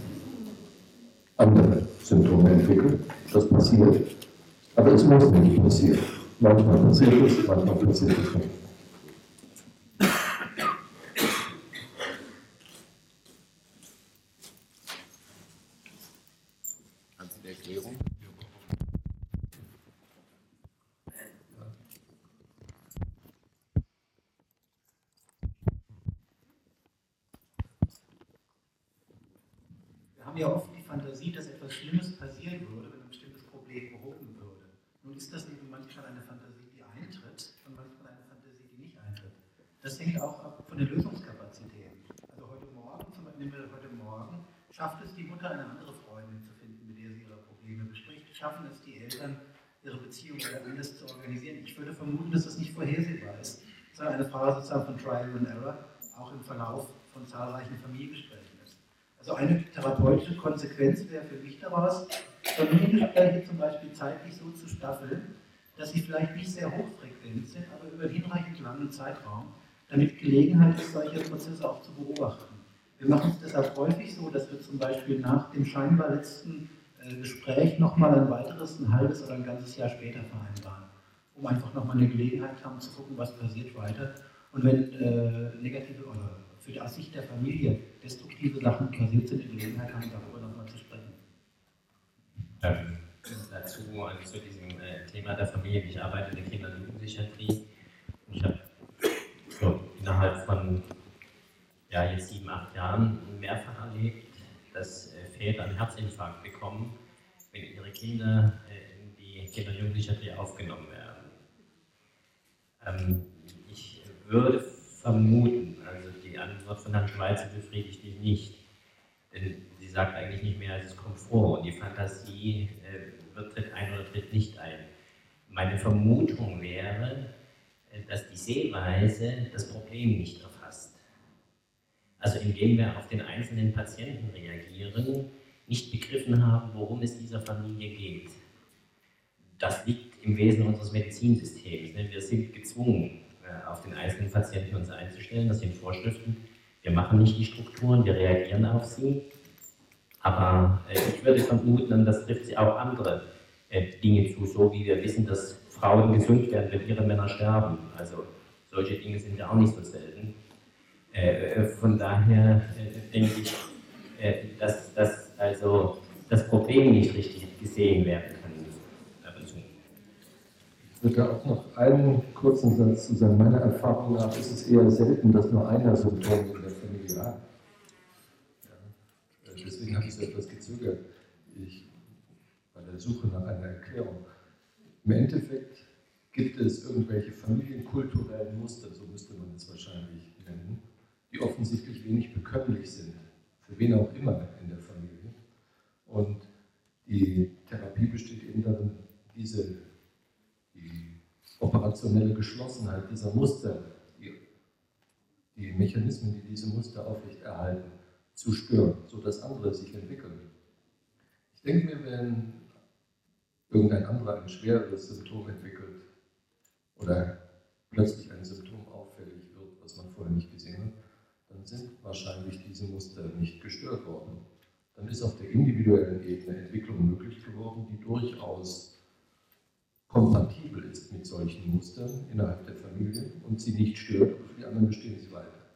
andere Symptome entwickeln. Das passiert. Aber es muss nicht passieren. Manchmal passiert es, manchmal passiert es nicht. Haben Sie eine Erklärung? Wir haben ja oft die Fantasie, dass etwas Schlimmes passieren würde, wenn ein bestimmtes Problem behoben würde. Nun ist das eben manchmal eine Fantasie, die eintritt und manchmal eine Fantasie, die nicht eintritt. Das hängt auch ab von den Lösungskapazitäten. Also heute Morgen, zum Beispiel nehmen wir heute Morgen, schafft es die Mutter, eine andere Freundin zu finden, mit der sie ihre Probleme bespricht. Schaffen es die Eltern, ihre Beziehung wieder anders zu organisieren. Ich würde vermuten, dass das nicht vorhersehbar ist, sondern eine Frage sozusagen von Trial and Error, auch im Verlauf von zahlreichen Familiengesprächen ist. Also eine therapeutische Konsequenz wäre für mich daraus, Familiengespräche zum Beispiel zeitlich so zu staffeln, dass sie vielleicht nicht sehr hochfrequent sind, aber über hinreichend langen Zeitraum, damit Gelegenheit ist, solche Prozesse auch zu beobachten. Wir machen es deshalb häufig so, dass wir zum Beispiel nach dem scheinbar letzten äh, Gespräch nochmal ein weiteres, ein halbes oder ein ganzes Jahr später vereinbaren, um einfach nochmal eine Gelegenheit haben zu gucken, was passiert weiter. Und wenn äh, negative oder für die Sicht der Familie destruktive Sachen passiert sind, die Gelegenheit haben, darüber nochmal zu sprechen. Ähm, also zu diesem äh, Thema der Familie. Ich arbeite in der Kinder- und Jugendpsychiatrie ich habe so innerhalb von ja, jetzt sieben, acht Jahren mehrfach erlebt, dass äh, Väter einen Herzinfarkt bekommen, wenn ihre Kinder äh, in die Kinder- und Jugendpsychiatrie aufgenommen werden. Ähm, ich würde vermuten, also die Antwort von Herrn Schweizer befriedigt mich nicht, denn sie sagt eigentlich nicht mehr, als kommt vor und die Fantasie äh, wird, tritt ein oder tritt nicht ein. Meine Vermutung wäre, äh, dass die Sehweise das Problem nicht erfasst. Also indem wir auf den einzelnen Patienten reagieren, nicht begriffen haben, worum es dieser Familie geht. Das liegt im Wesen unseres Medizinsystems. Ne? Wir sind gezwungen, äh, auf den einzelnen Patienten uns einzustellen. Das sind Vorschriften. Wir machen nicht die Strukturen, wir reagieren auf sie. Aber äh, ich würde vermuten, und das trifft sie auch andere äh, Dinge zu, so wie wir wissen, dass Frauen gesund werden, wenn ihre Männer sterben. Also solche Dinge sind ja auch nicht so selten. Äh, von daher äh, denke ich, äh, dass, dass also das Problem nicht richtig gesehen werden kann. Ich würde auch noch einen kurzen Satz zu sagen. Meiner Erfahrung nach ist es eher selten, dass nur einer Symptome in der Familie hat. Deswegen habe ich so etwas gezögert. Ich bei der Suche nach einer Erklärung. Im Endeffekt gibt es irgendwelche familienkulturellen Muster, so müsste man es wahrscheinlich nennen, die offensichtlich wenig bekömmlich sind, für wen auch immer in der Familie. Und die Therapie besteht eben darin, diese die operationelle Geschlossenheit dieser Muster, die, die Mechanismen, die diese Muster aufrechterhalten, zu stören, sodass andere sich entwickeln. Ich denke mir, wenn irgendein anderer ein schwereres Symptom entwickelt oder plötzlich ein Symptom auffällig wird, was man vorher nicht gesehen hat, dann sind wahrscheinlich diese Muster nicht gestört worden. Dann ist auf der individuellen Ebene Entwicklung möglich geworden, die durchaus kompatibel ist mit solchen Mustern innerhalb der Familie und sie nicht stört, aber für die anderen bestehen sie weiter.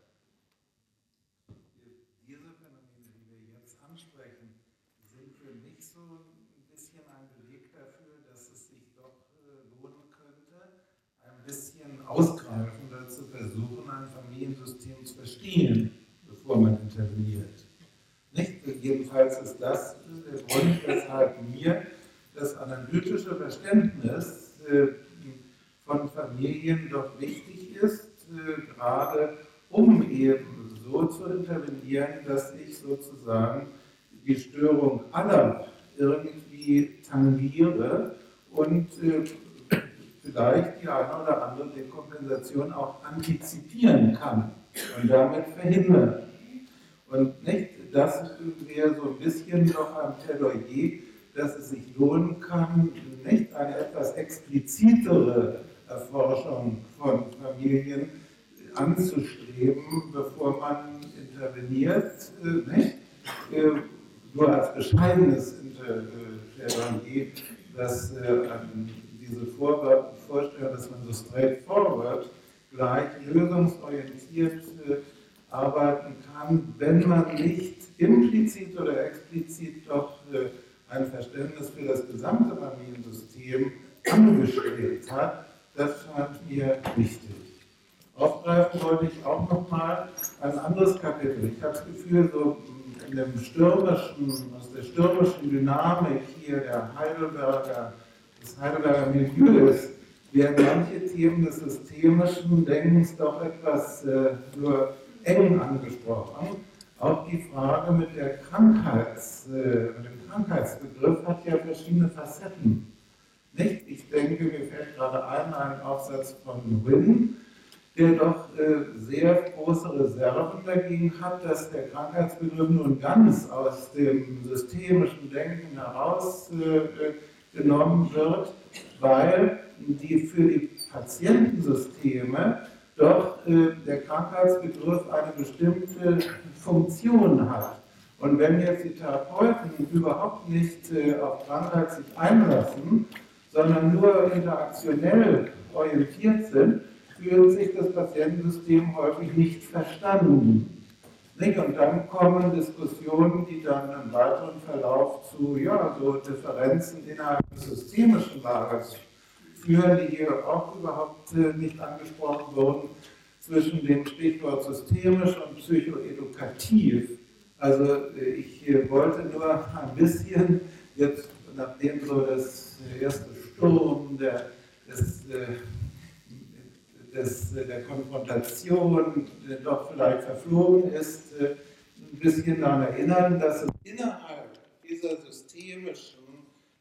Diese Phänomene, die wir jetzt ansprechen, sind für mich so ein bisschen ein Beleg dafür, dass es sich doch äh, lohnen könnte, ein bisschen ausgreifender zu versuchen, ein Familiensystem zu verstehen, bevor man interveniert. Nicht? Jedenfalls ist das der Grund, weshalb mir das analytische Verständnis äh, von Familien doch wichtig ist, äh, gerade um eben so zu intervenieren, dass ich sozusagen die Störung aller irgendwie tangiere und äh, vielleicht die eine oder andere Dekompensation auch antizipieren kann und damit verhindern. Und nicht, das wäre so ein bisschen noch ein Plädoyer, dass es sich lohnen kann, nicht eine etwas explizitere Erforschung von Familien anzustreben, bevor man interveniert. Äh, nicht? Äh, nur als bescheidenes Plädoyer, dass äh, diese Vorstellung, dass man so straightforward gleich lösungsorientiert arbeiten kann, wenn man nicht implizit oder explizit doch ein Verständnis für das gesamte Familiensystem angestrebt hat, das scheint mir wichtig. Aufgreifen wollte ich auch nochmal ein anderes Kapitel. Ich habe das Gefühl, so in dem stürmischen, aus der stürmischen Dynamik hier der Heidelberger, des Heidelberger Milieus werden manche Themen des systemischen Denkens doch etwas äh, nur eng angesprochen. Auch die Frage mit Krankheits, äh, dem Krankheitsbegriff hat ja verschiedene Facetten. Nicht? Ich denke, mir fällt gerade ein, ein Aufsatz von Wynne, der doch äh, sehr große Reserven dagegen hat, dass der Krankheitsbegriff nun ganz aus dem systemischen Denken herausgenommen äh, wird, weil die für die Patientensysteme doch äh, der Krankheitsbegriff eine bestimmte Funktion hat. Und wenn jetzt die Therapeuten überhaupt nicht äh, auf Krankheit sich einlassen, sondern nur interaktionell orientiert sind, fühlt sich das Patientensystem häufig nicht verstanden. Nicht? Und dann kommen Diskussionen, die dann im weiteren Verlauf zu ja, so Differenzen innerhalb des systemischen Lagers führen, die hier auch überhaupt äh, nicht angesprochen wurden, zwischen dem Stichwort systemisch und psychoedukativ. Also äh, ich äh, wollte nur ein bisschen, jetzt nachdem so das erste Sturm der, des des, der Konfrontation doch vielleicht verflogen ist, äh, ein bisschen daran erinnern, dass es innerhalb dieser systemischen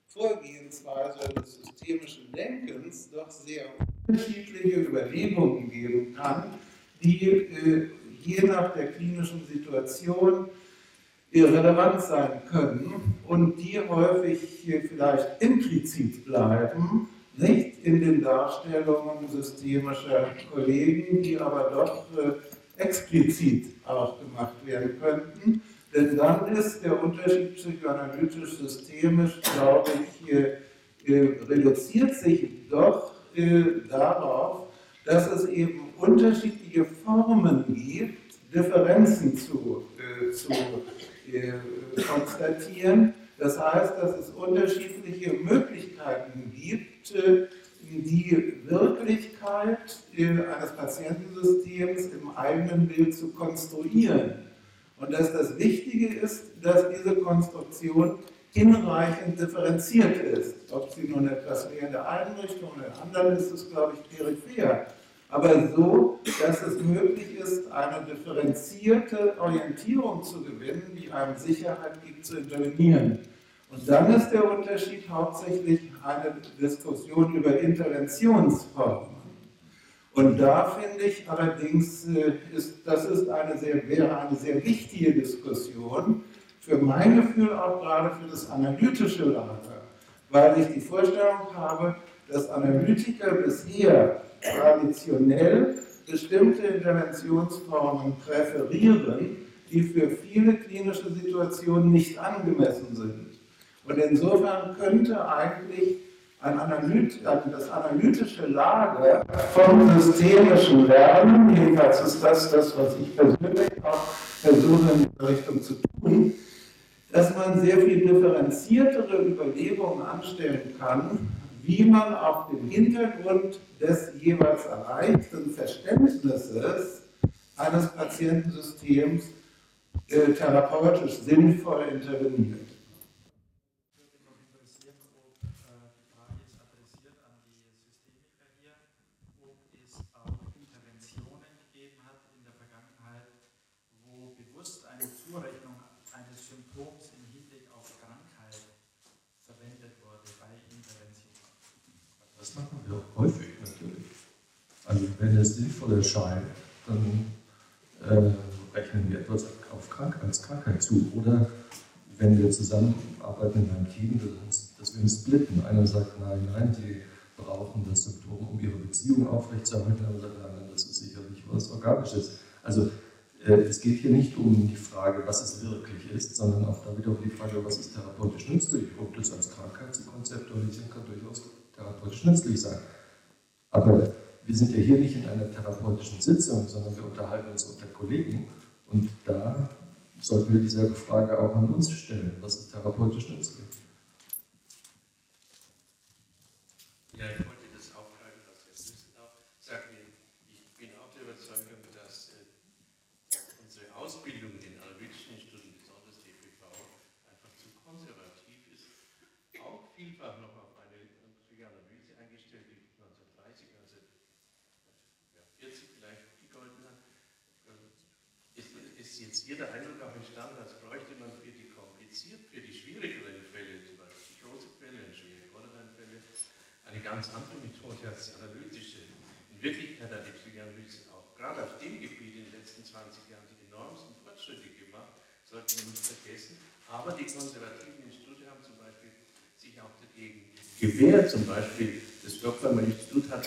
Vorgehensweise des systemischen Denkens doch sehr unterschiedliche Überlegungen geben kann, die äh, je nach der klinischen Situation irrelevant sein können und die häufig vielleicht implizit bleiben nicht in den Darstellungen systemischer Kollegen, die aber doch äh, explizit auch gemacht werden könnten. Denn dann ist der Unterschied psychoanalytisch-systemisch, glaube ich, äh, reduziert sich doch äh, darauf, dass es eben unterschiedliche Formen gibt, Differenzen zu, äh, zu konstatieren. Das heißt, dass es unterschiedliche Möglichkeiten gibt, die Wirklichkeit eines Patientensystems im eigenen Bild zu konstruieren. Und dass das Wichtige ist, dass diese Konstruktion hinreichend differenziert ist. Ob sie nun etwas mehr in der einen Richtung oder in der anderen ist, ist, glaube ich, peripher. Aber so, dass es möglich ist, eine differenzierte Orientierung zu gewinnen, die einem Sicherheit gibt, zu intervenieren. Und dann ist der Unterschied hauptsächlich eine Diskussion über Interventionsformen. Und da finde ich allerdings, äh, ist, das ist eine sehr, wäre eine sehr wichtige Diskussion, für mein Gefühl auch gerade für das analytische Lager, weil ich die Vorstellung habe, dass Analytiker bisher traditionell bestimmte Interventionsformen präferieren, die für viele klinische Situationen nicht angemessen sind. Und insofern könnte eigentlich ein Analyt, also das analytische Lager vom systemischen Lernen, jedenfalls ist das das, was ich persönlich auch versuche in dieser Richtung zu tun, dass man sehr viel differenziertere Überlegungen anstellen kann, wie man auf dem Hintergrund des jeweils erreichten Verständnisses eines Patientensystems äh, therapeutisch sinnvoll interveniert. Es sinnvoll erscheint, dann äh, rechnen wir etwas auf Krank als Krankheit zu. Oder wenn wir zusammenarbeiten in einem Team, dass wir uns splitten. Einer sagt, nein, nein, die brauchen das Symptom, um ihre Beziehung aufrechtzuerhalten. Andere sagt, nein, das ist sicherlich was Organisches. Also äh, es geht hier nicht um die Frage, was es wirklich ist, sondern auch da wieder um die Frage, was ist therapeutisch nützlich. Ob das als Krankheit zu konzeptualisieren kann durchaus therapeutisch nützlich sein. Aber wir sind ja hier nicht in einer therapeutischen Sitzung, sondern wir unterhalten uns unter Kollegen und da sollten wir dieselbe Frage auch an uns stellen. Was ist therapeutisch nützlich? Ja, ich wollte das aufgreifen, was Herr Süßen auch sagt. Ich bin auch der Überzeugung, dass äh, unsere Ausbildung in analytischen Instituten, besonders DPV, einfach zu konservativ ist. Auch vielfach noch auf eine Psychoanalyse eingestellt, die 1930, 1940 vielleicht gegolten hat. Ist, ist hier der Eindruck auch entstanden, als bräuchte man für die kompliziert, für die schwierigeren Fälle, zum Beispiel Psychosefälle schwere Borderline-Fälle, eine ganz andere Methode als die analytische. In Wirklichkeit hat die Psychoanalyse auch gerade auf dem Gebiet in den letzten 20 Jahren die enormsten Fortschritte gemacht, sollten wir nicht vergessen. Aber die konservativen Institute haben zum Beispiel sich auch dagegen gewehrt. Zum Beispiel das Stockholmer Institut hat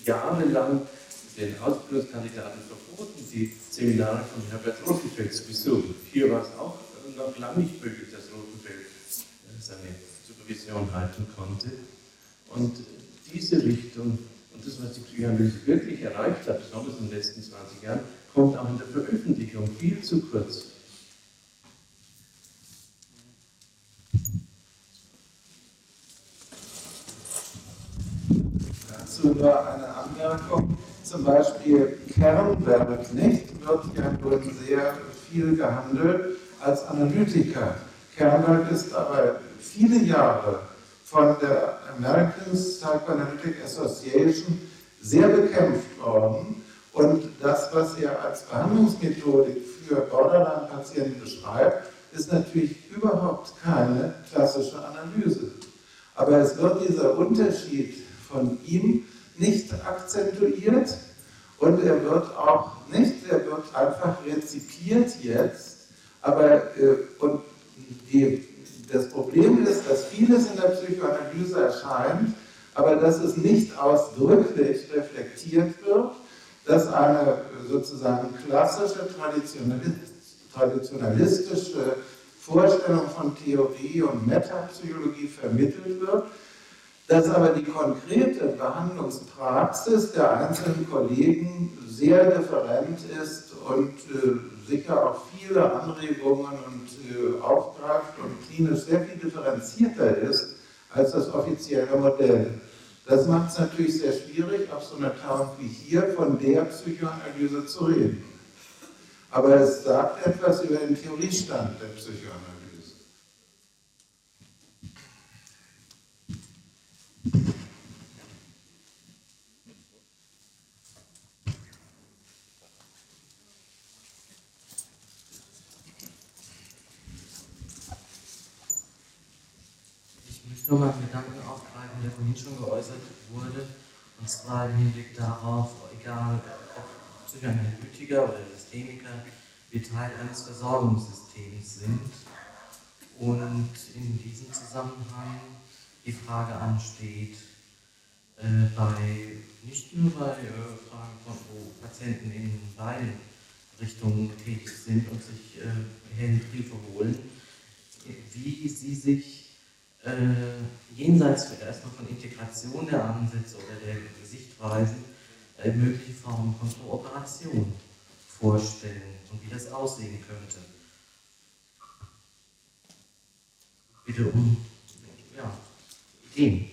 jahrelang den Ausbildungskandidaten verboten, die Seminare von Herbert Rosenfeld zu besuchen. Hier war es auch noch lange nicht möglich, dass Rosenfeld seine Supervision halten konnte. Und diese Richtung und das, was die Psychoanalyse wirklich erreicht hat, besonders in den letzten 20 Jahren, kommt auch in der Veröffentlichung viel zu kurz. Dazu nur eine Anmerkung. Zum Beispiel Kernberg-Knecht wird ja nun sehr viel gehandelt als Analytiker. Kernberg ist aber viele Jahre von der American Psychoanalytic Association sehr bekämpft worden. Und das, was er als Behandlungsmethodik für Borderline-Patienten beschreibt, ist natürlich überhaupt keine klassische Analyse. Aber es wird dieser Unterschied von ihm nicht akzentuiert und er wird auch nicht, er wird einfach rezipiert jetzt. Aber äh, und die, das Problem ist, dass vieles in der Psychoanalyse erscheint, aber dass es nicht ausdrücklich reflektiert wird, dass eine sozusagen klassische traditionalistische Vorstellung von Theorie und Metapsychologie vermittelt wird, dass aber die konkrete Behandlungspraxis der einzelnen Kollegen sehr different ist und äh, sicher auch viele Anregungen und äh, aufgreift und klinisch sehr viel differenzierter ist als das offizielle Modell. Das macht es natürlich sehr schwierig, auf so einer Tagung wie hier von der Psychoanalyse zu reden. Aber es sagt etwas über den Theoriestand der Psychoanalyse. Nur mal einen Gedanken aufgreifen, der vorhin schon geäußert wurde, und zwar im Hinblick darauf, egal ob Psychoanalytiker oder Systemiker, wir Teil eines Versorgungssystems sind. Und in diesem Zusammenhang die Frage ansteht, äh, bei, nicht nur bei äh, Fragen von, wo Patienten in beiden Richtungen tätig sind und sich äh, Hilfe holen, wie sie sich äh, jenseits erstmal von Integration der Ansätze oder der Sichtweisen äh, mögliche Formen von Kooperation vorstellen und wie das aussehen könnte. Bitte um ja, Ideen.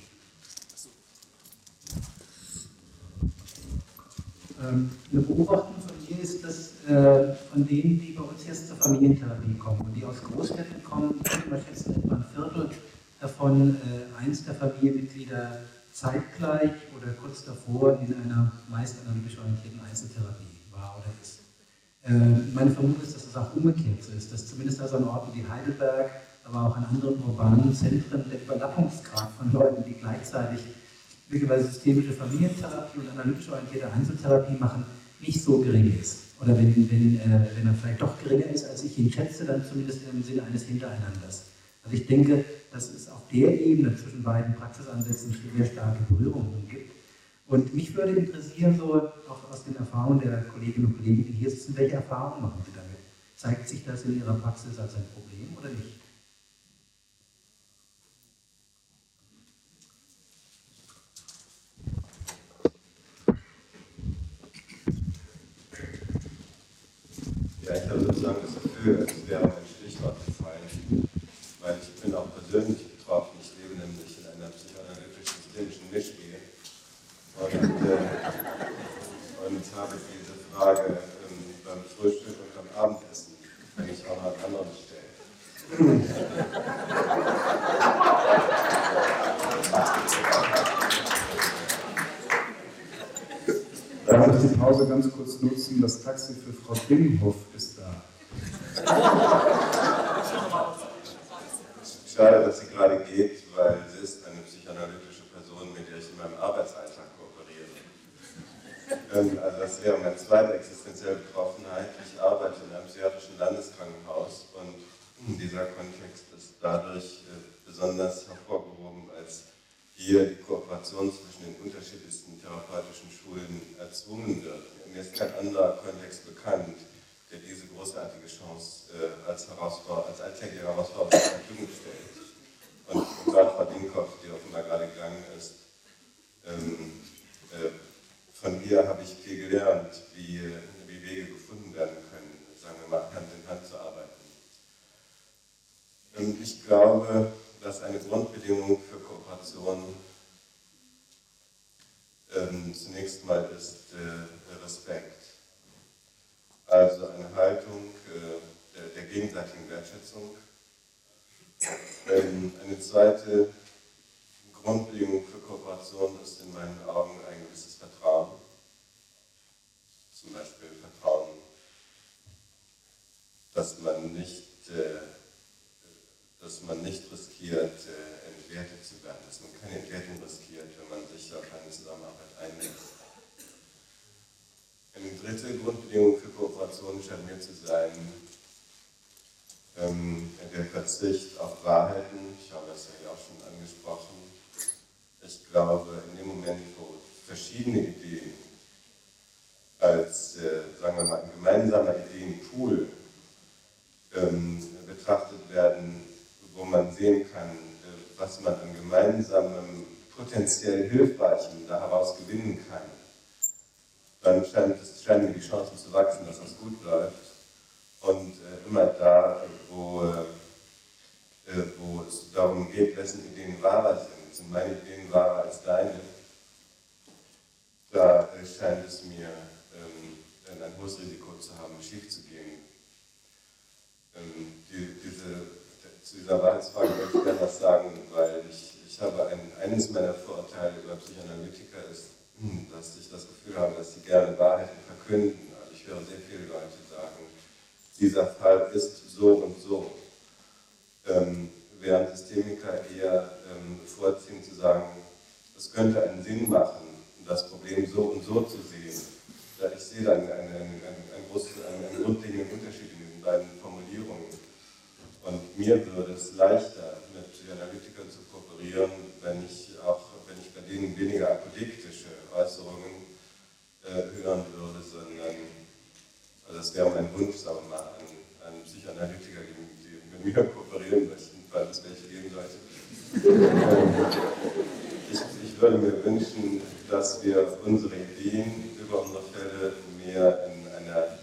Ähm, eine Beobachtung von mir ist, dass äh, von denen, die bei uns jetzt zur Familientherapie kommen und die aus Großstädten kommen, ich würde mal schätzen, etwa ein Viertel davon äh, eins der Familienmitglieder zeitgleich oder kurz davor in einer meist analytisch orientierten Einzeltherapie war oder ist. Äh, meine Vermutung ist, dass es auch umgekehrt so ist, dass zumindest also an Orten wie Heidelberg, aber auch an anderen urbanen Zentren der Überlappungsgrad von Leuten, die gleichzeitig möglicherweise systemische Familientherapie und analytisch orientierte Einzeltherapie machen, nicht so gering ist. Oder wenn, wenn, äh, wenn er vielleicht doch geringer ist, als ich ihn schätze, dann zumindest im Sinne eines Hintereinanders. Also ich denke, dass es auf der Ebene zwischen beiden Praxisansätzen sehr starke Berührungen gibt. Und mich würde interessieren, so auch aus den Erfahrungen der Kolleginnen und Kollegen, die hier sitzen, welche Erfahrungen machen Sie damit? Zeigt sich das in Ihrer Praxis als ein Problem oder nicht? Ja, ich habe sozusagen das Gefühl, es wäre ein Stichwort gefallen, weil ich bin auch persönlich betroffen. Ich lebe nämlich in einer psychoanalytisch-systemischen Mischgehe und, äh, und habe diese Frage ähm, beim Frühstück und beim Abendessen, wenn ich auch noch an anderen stelle. Darf ich die Pause ganz kurz nutzen? Das Taxi für Frau Binnenhoff daraus gewinnen kann, dann scheinen mir die Chancen zu wachsen, dass das gut läuft. Und äh, immer da, wo, äh, wo es darum geht, wessen Ideen wahrer sind, sind meine Ideen wahrer als deine, da äh, scheint es mir ähm, ein hohes Risiko zu haben, schief zu gehen. Ähm, die, diese, zu dieser Wahrheitsfrage möchte ich gerne was sagen, weil ich, ich habe ein, eines meiner Vorurteile über Psychoanalytiker ist, dass ich das Gefühl habe, dass sie gerne Wahrheiten verkünden. Also ich höre sehr viele Leute sagen, dieser Fall ist so und so. Ähm, während Systemiker eher ähm, vorziehen zu sagen, es könnte einen Sinn machen, das Problem so und so zu sehen. Ich sehe dann einen, einen, einen, großen, einen grundlegenden Unterschied in diesen beiden Formulierungen. Und mir würde es leichter, zu kooperieren, wenn ich auch, wenn ich bei denen weniger apodiktische Äußerungen äh, hören würde, sondern, also das wäre mein Wunsch, sagen wir mal, an, an Psychoanalytiker, die, die mit mir kooperieren möchten, falls es welche geben sollte. ich, ich würde mir wünschen, dass wir unsere Ideen über unsere Fälle mehr in einer,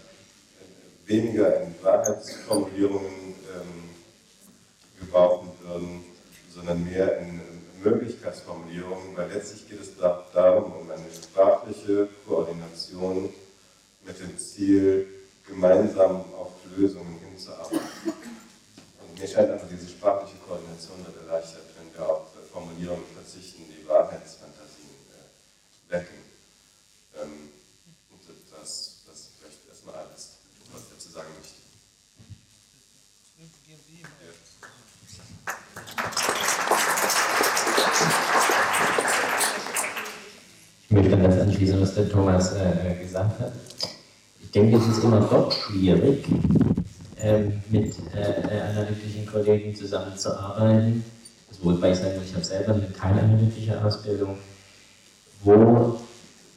weniger in Wahrheitsformulierungen ähm, gebrauchen würden, sondern mehr in Möglichkeitsformulierungen, weil letztlich geht es darum, um eine sprachliche Koordination mit dem Ziel, gemeinsam auf Lösungen hinzuarbeiten. Und mir scheint einfach diese sprachliche Koordination wird erleichtert, wenn wir auf Formulierungen verzichten, die Wahrheitsfantasien äh, wecken. Ähm, das, das ist vielleicht erstmal alles, was ich dazu sagen möchte. Ich möchte an das anschließen, was der Thomas äh, gesagt hat. Ich denke, es ist immer doch schwierig, ähm, mit äh, analytischen Kollegen zusammenzuarbeiten. Also, wobei ich sagen muss, ich habe selber keine analytische Ausbildung, wo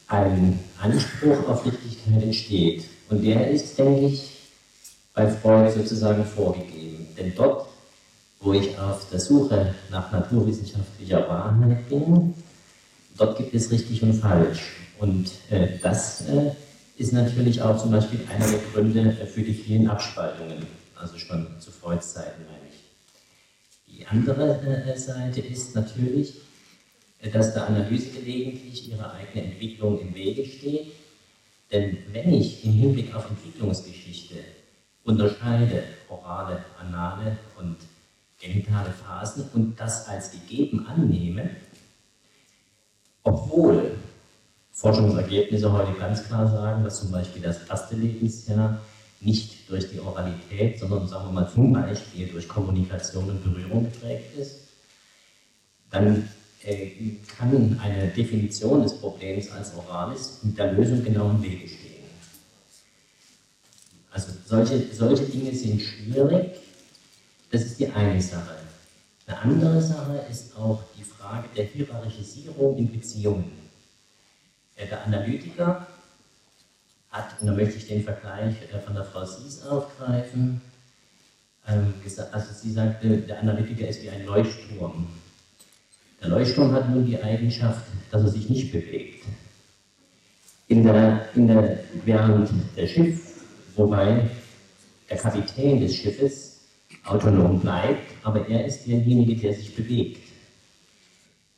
ein Anspruch auf Richtigkeit entsteht. Und der ist, denke ich, bei Freud sozusagen vorgegeben. Denn dort, wo ich auf der Suche nach naturwissenschaftlicher Wahrheit bin, dort gibt es richtig und falsch. Und äh, das äh, ist natürlich auch zum Beispiel einer der Gründe für die vielen Abspaltungen, also schon zu Freuds Zeiten meine ich. Die andere äh, Seite ist natürlich, äh, dass der Analyse gelegentlich ihre eigene Entwicklung im Wege steht. Denn wenn ich im Hinblick auf Entwicklungsgeschichte unterscheide orale, anale und genitale Phasen und das als gegeben annehme, obwohl Forschungsergebnisse heute ganz klar sagen, dass zum Beispiel das erste Lebensjahr nicht durch die Oralität, sondern sagen wir mal zum Beispiel durch Kommunikation und Berührung geprägt ist, dann äh, kann eine Definition des Problems als Oralis mit der Lösung genau im Wege stehen. Also solche, solche Dinge sind schwierig. Das ist die eine Sache. Eine andere Sache ist auch die Frage der Hierarchisierung in Beziehungen. Der Analytiker hat, und da möchte ich den Vergleich äh, von der Frau Sies aufgreifen, ähm, also sie sagte, der Analytiker ist wie ein Leuchtturm. Der Leuchtturm hat nun die Eigenschaft, dass er sich nicht bewegt. In der, in der, während der Schiff, wobei der Kapitän des Schiffes autonom bleibt, aber er ist derjenige, der sich bewegt.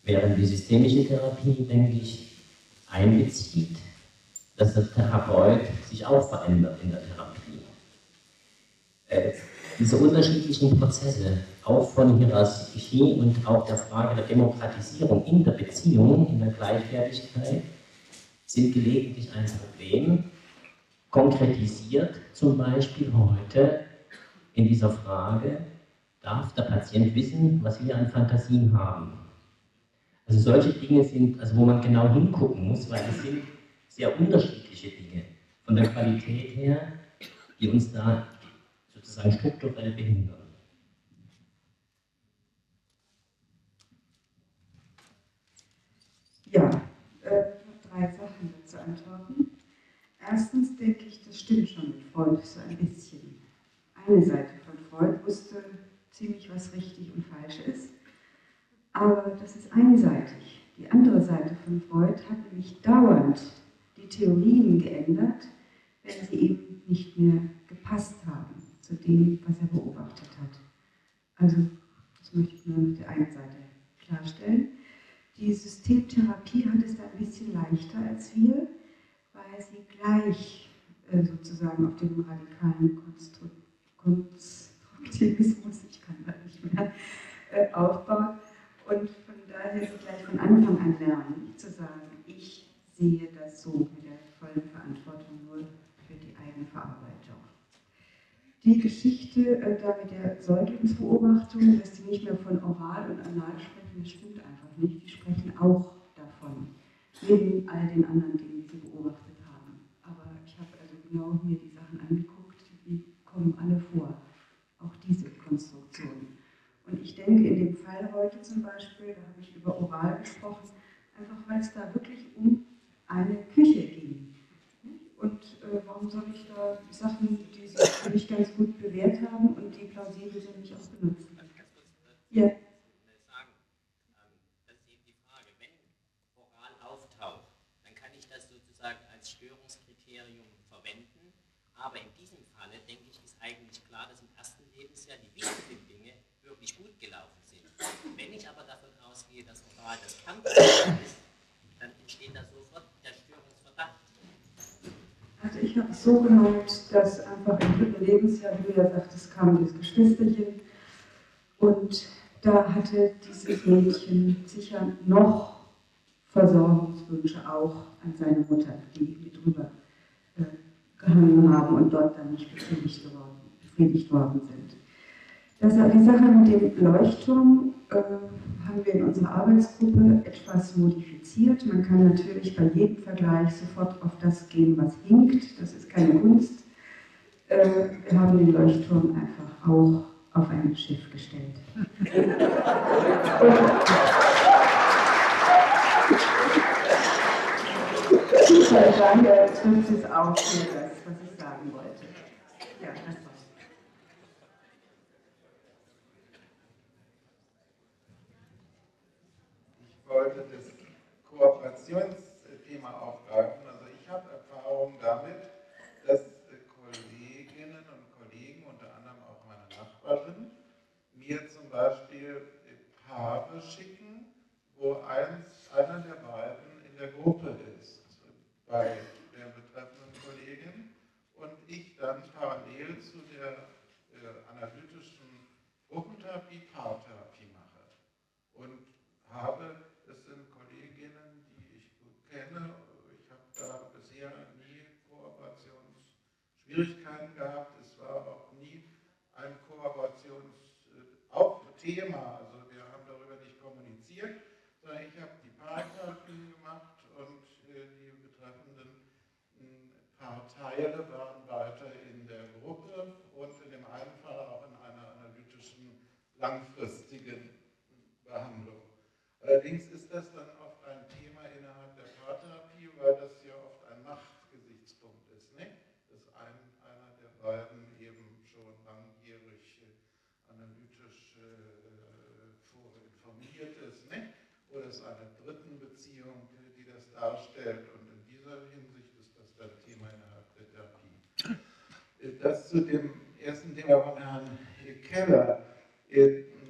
Während die systemische Therapie, denke ich, einbezieht, dass der Therapeut sich auch verändert in der Therapie. Äh, diese unterschiedlichen Prozesse, auch von Hierarchie und auch der Frage der Demokratisierung in der Beziehung, in der Gleichwertigkeit, sind gelegentlich ein Problem, konkretisiert zum Beispiel heute in dieser Frage, darf der Patient wissen, was wir an Fantasien haben? Also solche Dinge sind, also wo man genau hingucken muss, weil es sind sehr unterschiedliche Dinge von der Qualität her, die uns da sozusagen strukturell behindern. Ja, äh, drei Sachen zu antworten. Erstens denke ich, das stimmt schon mit Freud so ein bisschen. Eine Seite von Freud wusste ziemlich, was richtig und falsch ist. Aber das ist einseitig. Die andere Seite von Freud hat nämlich dauernd die Theorien geändert, wenn sie eben nicht mehr gepasst haben zu dem, was er beobachtet hat. Also, das möchte ich nur mit der einen Seite klarstellen. Die Systemtherapie hat es da ein bisschen leichter als wir, weil sie gleich äh, sozusagen auf dem radikalen Konstruktivismus, ich kann das nicht mehr, äh, aufbaut und von daher sie gleich von Anfang an lernen, zu sagen, ich sehe das so mit der vollen Verantwortung nur für die eigene Verarbeitung. Die Geschichte äh, da mit der Säuglingsbeobachtung, dass die nicht mehr von oral und anal sprechen, das stimmt einfach nicht. Die sprechen auch davon, neben all den anderen Dingen, die sie beobachtet haben. Aber ich habe also genau mir die Sachen angeguckt, kommen alle vor, auch diese Konstruktionen. Und ich denke, in dem Fall heute zum Beispiel, da habe ich über Oral gesprochen, einfach weil es da wirklich um eine Küche ging. Und äh, warum soll ich da Sachen, die sich für mich ganz gut bewährt haben und die plausibel sind, nicht auch benutzen? Ja. Aber in diesem Falle, denke ich, ist eigentlich klar, dass im ersten Lebensjahr die wichtigen Dinge wirklich gut gelaufen sind. Wenn ich aber davon das Kernproblem ist, dann entsteht da sofort der Störungsverdacht. Also ich habe es so gemeint, dass einfach im dritten Lebensjahr, wie du ja sagtest, kam dieses Geschwisterchen und da hatte dieses Mädchen sicher noch Versorgungswünsche auch an seine Mutter, die mit drüber äh, gehangen haben und dort dann nicht befriedigt, geworden, befriedigt worden sind. Das, die Sache mit dem Leuchtturm haben wir in unserer Arbeitsgruppe etwas modifiziert. Man kann natürlich bei jedem Vergleich sofort auf das gehen, was hinkt. Das ist keine Kunst. Äh, wir haben den Leuchtturm einfach auch auf ein Schiff gestellt. Danke, jetzt trifft es auch für das, was ich sagen wollte. Ja, das war's. Ich wollte das Kooperationsthema aufgreifen. Also ich habe Erfahrung damit, dass Kolleginnen und Kollegen, unter anderem auch meine Nachbarin, mir zum Beispiel Paare schicken, wo eins, einer der beiden in der Gruppe ist, bei der betreffenden Kollegin, und ich dann parallel zu der äh, analytischen Gruppentherapie Paartherapie mache. Und habe, das sind Kolleginnen, die ich gut kenne, ich habe da bisher nie Kooperationsschwierigkeiten gehabt, es war auch nie ein Kooperationsthema, also wir haben darüber nicht kommuniziert, sondern ich habe die Paartherapie gemacht und äh, die betreffenden Paarteile waren weiter in der Gruppe und in dem einen Fall auch in einer analytischen langfristigen Behandlung. Allerdings ist das dann oft ein Thema innerhalb der Paartherapie, weil das ja oft ein Machtgesichtspunkt ist, nicht? dass ein, einer der beiden eben schon langjährig äh, analytisch äh, informiert ist, nicht? oder es eine dritten Beziehung, die das darstellt. Und in dieser Hinsicht ist das dann Thema innerhalb der Therapie. Das zu dem ersten Thema von Herrn Keller.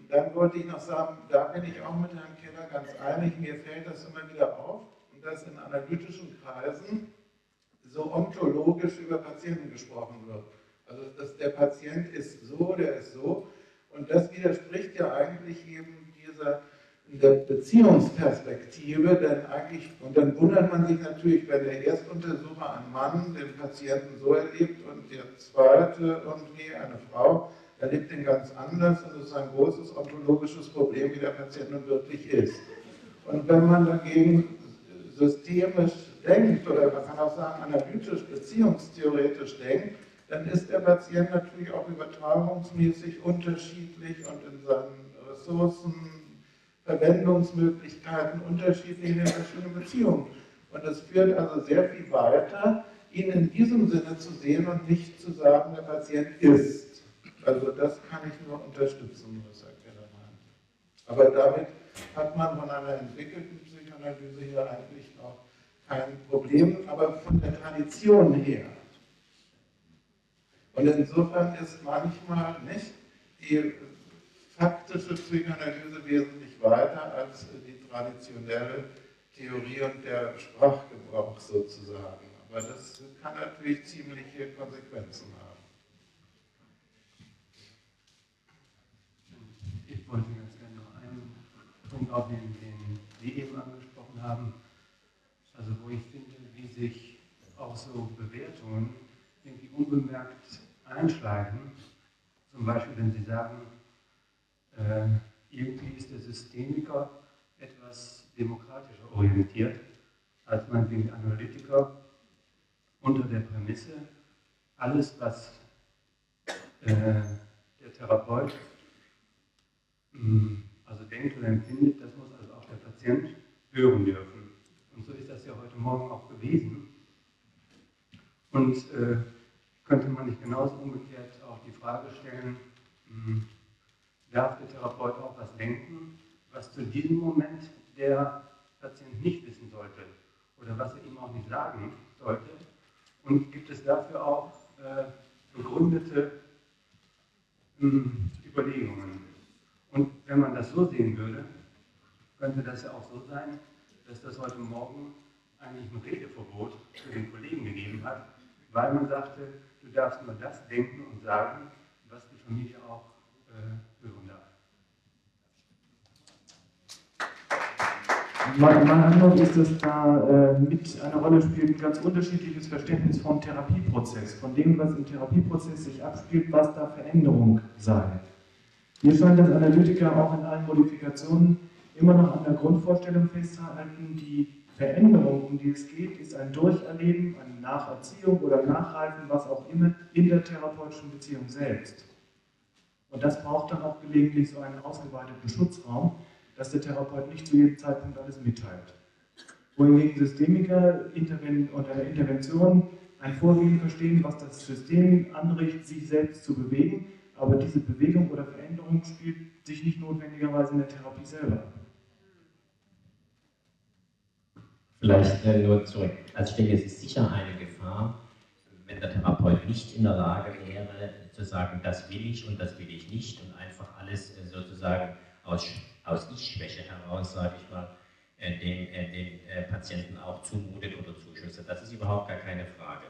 Dann wollte ich noch sagen, da bin ich auch mit Herrn Keller ganz einig, mir fällt das immer wieder auf, dass in analytischen Kreisen so ontologisch über Patienten gesprochen wird. Also dass der Patient ist so, der ist so. Und das widerspricht ja eigentlich eben dieser der Beziehungsperspektive, denn eigentlich, und dann wundert man sich natürlich, wenn der Erstuntersucher ein Mann den Patienten so erlebt und der zweite irgendwie eine Frau erlebt ihn ganz anders und es ist ein großes ontologisches Problem, wie der Patient nun wirklich ist. Und wenn man dagegen systemisch denkt oder man kann auch sagen analytisch, beziehungstheoretisch denkt, dann ist der Patient natürlich auch übertragungsmäßig unterschiedlich und in seinen Ressourcen, Verwendungsmöglichkeiten unterschiedlich in den verschiedenen Beziehungen. Und das führt also sehr viel weiter, ihn in diesem Sinne zu sehen und nicht zu sagen, der Patient ist. Also das kann ich nur unterstützen, Herr Keller meint. Aber damit hat man von einer entwickelten Psychoanalyse hier eigentlich noch kein Problem, aber von der Tradition her. Und insofern ist manchmal nicht die faktische Psychoanalyse wesentlich weiter als die traditionelle Theorie und der Sprachgebrauch sozusagen. Aber das kann natürlich ziemliche Konsequenzen haben. Ich wollte ganz gerne noch einen Punkt aufnehmen, den Sie eben angesprochen haben. Also wo ich finde, wie sich auch so Bewertungen irgendwie unbemerkt einschleichen. Zum Beispiel, wenn Sie sagen, äh, irgendwie ist der Systemiker etwas demokratischer orientiert als man wie Analytiker unter der Prämisse, alles, was äh, der Therapeut mh, also denkt oder empfindet, das muss also auch der Patient hören dürfen. Und so ist das ja heute Morgen auch gewesen. Und äh, könnte man nicht genauso umgekehrt auch die Frage stellen, mh, darf der Therapeut auch was denken, was zu diesem Moment der Patient nicht wissen sollte oder was er ihm auch nicht sagen sollte? Und gibt es dafür auch äh, begründete mh, Überlegungen? Und wenn man das so sehen würde, könnte das ja auch so sein, dass das heute Morgen eigentlich ein Redeverbot für den Kollegen gegeben hat, weil man sagte, du darfst nur das denken und sagen, was die Familie auch äh, hören darf. Mein, Eindruck ist, dass da äh, mit eine Rolle spielt ein ganz unterschiedliches Verständnis vom Therapieprozess, von dem, was im Therapieprozess sich abspielt, was da Veränderung sei. Hier scheint das Analytiker auch in allen Modifikationen immer noch an der Grundvorstellung festzuhalten, die Veränderung, um die es geht, ist ein Durcherleben, eine Nacherziehung oder Nachreifen, was auch immer, in der therapeutischen Beziehung selbst. Und das braucht dann auch gelegentlich so einen ausgeweiteten Schutzraum, dass der Therapeut nicht zu jedem Zeitpunkt alles mitteilt. Wohingegen Systemiker unter Intervention ein Vorgehen verstehen, was das System anrichtet, sich selbst zu bewegen, aber diese Bewegung oder Veränderung spielt sich nicht notwendigerweise in der Therapie selber. Vielleicht äh, nur zurück. Also ich denke, es ist sicher eine Gefahr, wenn der Therapeut nicht in der Lage wäre, zu sagen, das will ich und das will ich nicht und einfach alles äh, sozusagen aus, aus Ich-Schwäche heraus, sage ich mal, äh, den, äh, den äh, Patienten auch zumutet oder zuschüsselt. Das ist überhaupt gar keine Frage.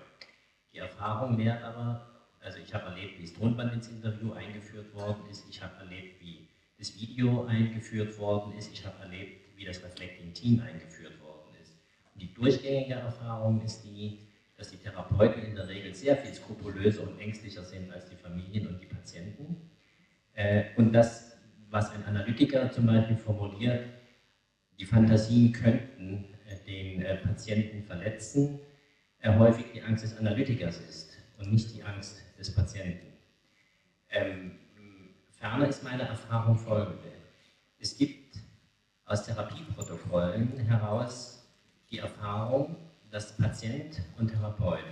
Die Erfahrung lehrt aber, also ich habe erlebt, wie das Tonband ins Interview eingeführt worden ist, ich habe erlebt, wie das Video eingeführt worden ist, ich habe erlebt, wie das Reflecting Team eingeführt worden ist. Und die durchgängige Erfahrung ist die, dass die Therapeuten in der Regel sehr viel skrupulöser und ängstlicher sind als die Familien und die Patienten. Und das, was ein Analytiker zum Beispiel formuliert, die Fantasien könnten den Patienten verletzen, häufig die Angst des Analytikers ist und nicht die Angst des Patienten. Ähm, ferner ist meine Erfahrung folgende. Es gibt aus Therapieprotokollen heraus die Erfahrung, dass Patient und Therapeut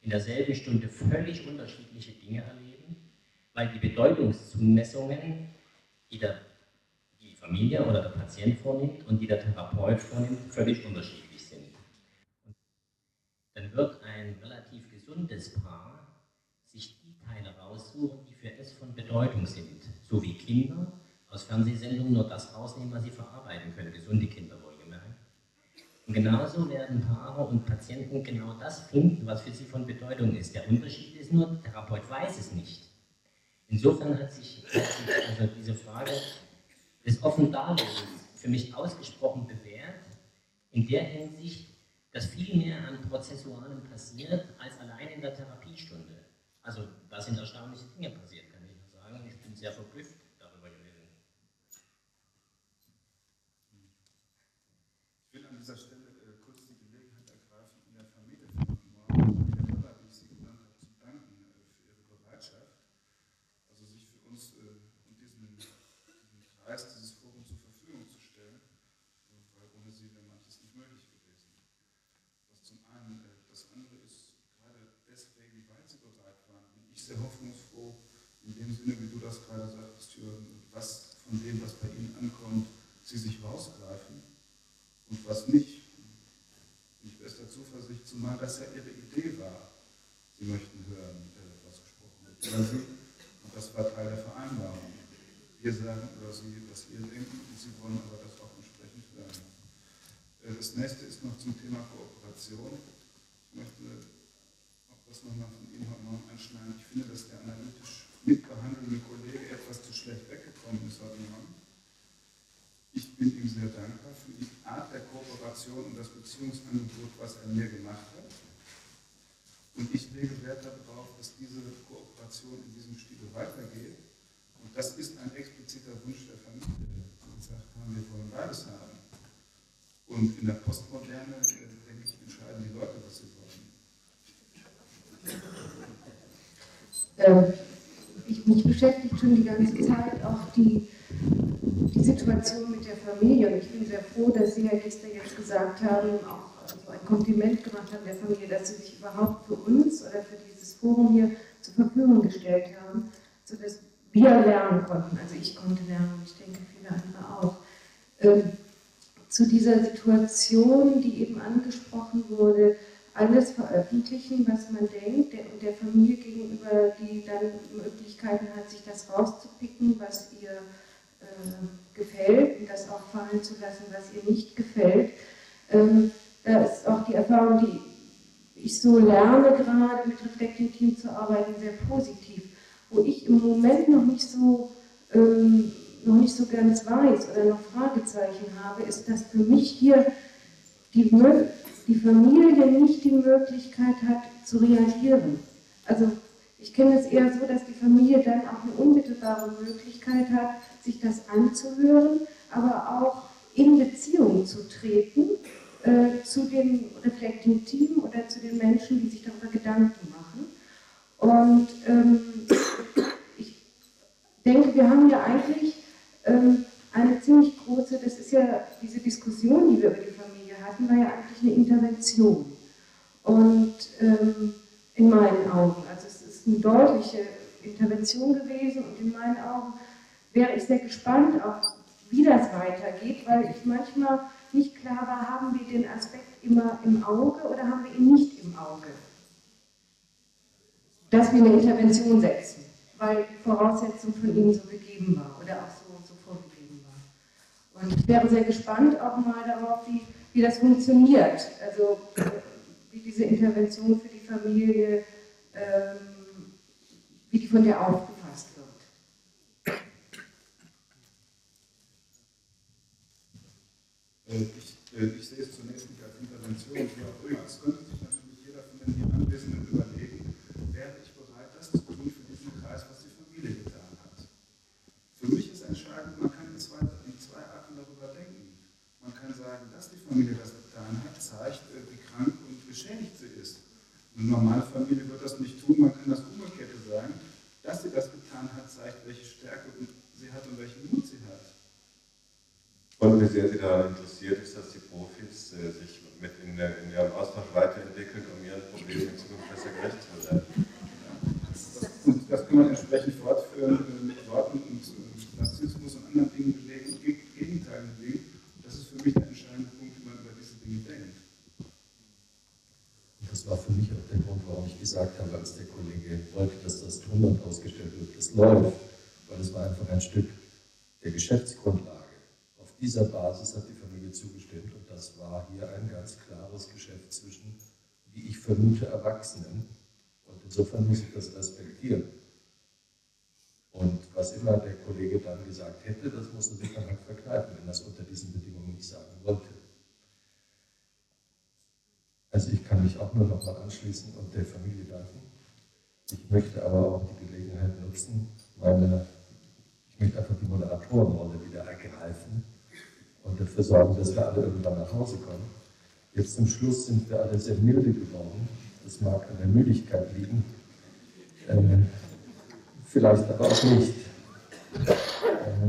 in derselben Stunde völlig unterschiedliche Dinge erleben, weil die Bedeutungszumessungen, die der, die Familie oder der Patient vornimmt und die der Therapeut vornimmt, völlig unterschiedlich sind. Dann wird ein relativ gesundes Paar sich die Teile raussuchen, die für es von Bedeutung sind, so wie Kinder aus Fernsehsendungen nur das rausnehmen, was sie verarbeiten können, gesunde Kinder wohlgemerkt. Und genauso werden Paare und Patienten genau das finden, was für sie von Bedeutung ist. Der Unterschied ist nur, der Therapeut weiß es nicht. Insofern hat sich, also diese Frage des Offendarlegens für mich ausgesprochen bewährt, in der Hinsicht, dass viel mehr an Prozessualen passiert, als allein in der Therapiestunde. Also da sind erstaunliche Dinge passiert, kann ich nur sagen. Ich bin sehr verblüfft darüber gewesen. Ich will an dieser Stelle äh, kurz die Gelegenheit ergreifen, in der Familie von morgen, der Müller, die ich Sie genannt habe, zu danken äh, für Ihre Bereitschaft, also sich für uns äh, und diesen, diesen Kreis, dieses Forum zur Verfügung zu stellen, weil ohne Sie wäre manches nicht möglich gewesen. Das zum einen. Das andere ist, gerade deswegen, weil Sie bereit waren, bin ich sehr hoffnungsfroh, in dem Sinne, wie du das gerade sagtest, Jürgen, was von dem, was bei Ihnen ankommt, Sie sich rausgreifen und was nicht. Ich bester Zuversicht, zumal das ja Ihre Idee war. Sie möchten hören, was gesprochen wird über Sie. Und das war Teil der Vereinbarung. Wir sagen über Sie, was wir denken, und Sie wollen aber das auch entsprechend hören. Das nächste ist noch zum Thema Kooperation. Ich möchte auch das nochmal von Ihnen heute Morgen anschneiden. Ich finde, dass der analytisch mitbehandelnde Kollege etwas zu schlecht weggekommen ist heute Morgen. Ich bin ihm sehr dankbar für die Art der Kooperation und das Beziehungsangebot, was er mir gemacht hat. Und ich lege Wert darauf, dass diese Kooperation in diesem Stile weitergeht. Und das ist ein expliziter Wunsch der Familie, die gesagt haben, wir wollen beides haben. Und in der Postmoderne, denke ich, entscheiden die Leute, was sie wollen. Ähm, ich, mich beschäftigt schon die ganze Zeit auch die, die Situation mit der Familie. Und ich bin sehr froh, dass Sie, Herr Gister, jetzt gesagt haben, auch also ein Kompliment gemacht haben der Familie, dass Sie sich überhaupt für uns oder für dieses Forum hier zur Verfügung gestellt haben, sodass wir lernen konnten. Also ich konnte lernen und ich denke viele andere auch. Ähm, zu dieser Situation, die eben angesprochen wurde, alles veröffentlichen, was man denkt, und der Familie gegenüber, die dann Möglichkeiten hat, sich das rauszupicken, was ihr äh, gefällt und das auch fallen zu lassen, was ihr nicht gefällt. Ähm, da ist auch die Erfahrung, die ich so lerne, gerade mit Reflecting Team zu arbeiten, sehr positiv. Wo ich im Moment noch nicht so ähm, noch nicht so ganz weiß oder noch Fragezeichen habe, ist, dass für mich hier die, die Familie nicht die Möglichkeit hat zu reagieren. Also Ich kenne es eher so, dass die Familie dann auch eine unmittelbare Möglichkeit hat, sich das anzuhören, aber auch in Beziehung zu treten äh, zu dem, dem Team oder zu den Menschen, die sich darüber Gedanken machen. Und ähm, ich denke, wir haben ja eigentlich ähm, eine ziemlich große, das ist ja diese Diskussion, die wir über die Familie hatten, war ja eigentlich eine Intervention. Und ähm, in meinen Augen, also es ist eine deutliche Intervention gewesen und in meinen Augen wäre ich sehr gespannt, auch wie das weitergeht, weil ich manchmal nicht klar war, haben wir den Aspekt immer im Auge oder haben wir ihn nicht im Auge? Dass wir eine Intervention setzen, weil die Voraussetzung von ihnen so gegeben war oder auch so, so vorgegeben war. Und ich wäre sehr gespannt auch mal darauf, wie, wie das funktioniert. Also wie diese Intervention für die Familie, ähm, wie die von der aufgefasst wird. Äh, ich, äh, ich sehe es zunächst nicht als Intervention, immer. Es könnte sich natürlich jeder von den hier Anwesenden überlegen, wäre ich bereit, das zu tun für diesen Kreis, was die Familie getan hat. Für mich ist entscheidend, man kann in zwei, in zwei Arten darüber denken. Man kann sagen, dass die Familie das getan hat, zeigt, äh, wie krank und geschädigt sie ist. Eine normale Familie wird das nicht tun, man kann das Umgekehrte sagen. Dass sie das getan hat, zeigt, welche Stärke sie hat und welchen Mut sie hat. Und wie sehr Sie daran interessiert ist, dass die Profis äh, sich mit in, der, in ihrem Austausch weiterentwickeln, um ihren Problemen in Zukunft besser gerecht zu werden. Und das kann man entsprechend fortführen äh, mit Worten und äh, Narzissmus und anderen Dingen belegen und Geg Gegenteile belegen. Das ist für mich der entscheidende Punkt, wie man über diese Dinge denkt. Und das war für mich auch der Grund, warum ich gesagt habe, als der Kollege wollte, dass das Tonband ausgestellt wird, es läuft, weil es war einfach ein Stück der Geschäftsgrundlage. Auf dieser Basis hat die Familie zugestimmt und das war hier ein ganz klares Geschäft zwischen, wie ich vermute, Erwachsenen. Und insofern muss ich das respektieren. Und was immer der Kollege dann gesagt hätte, das muss er sich dann halt verkneifen, wenn er es unter diesen Bedingungen nicht sagen wollte. Also ich kann mich auch nur noch mal anschließen und der Familie danken. Ich möchte aber auch die Gelegenheit nutzen, meine, ich möchte einfach die Moderatorenrolle wieder ergreifen und dafür sorgen, dass wir alle irgendwann nach Hause kommen. Jetzt zum Schluss sind wir alle sehr milde geworden. Das mag an der Müdigkeit liegen, äh, vielleicht aber auch nicht. Äh,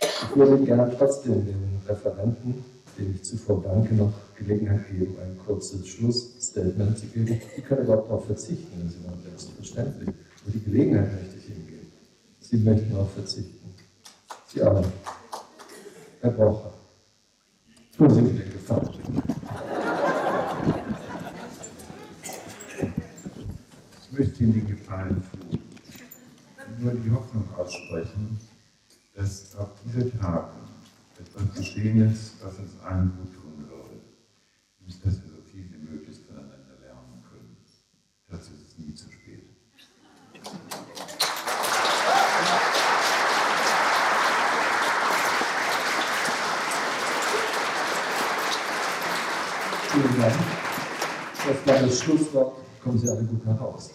ich würde gerne trotzdem den Referenten, dem ich zuvor danke, noch Gelegenheit geben, ein kurzes Schlussstatement zu geben. Die können überhaupt darauf verzichten, wenn Sie wollen, selbstverständlich. Aber die Gelegenheit möchte ich Ihnen geben. Sie möchten darauf verzichten. Sie auch. Herr Brocher, tun Sie mir den Gefallen. Ich möchte Ihnen den Gefallen tun. und Nur die Hoffnung aussprechen, dass auf diese Tage etwas geschehen ist, was uns allen gut tun würde. Nämlich, dass wir so viel wie möglich voneinander lernen können. Dazu ist es nie zu spät. Vielen Dank. Das war das Schlusswort. Kommen Sie alle gut nach Hause.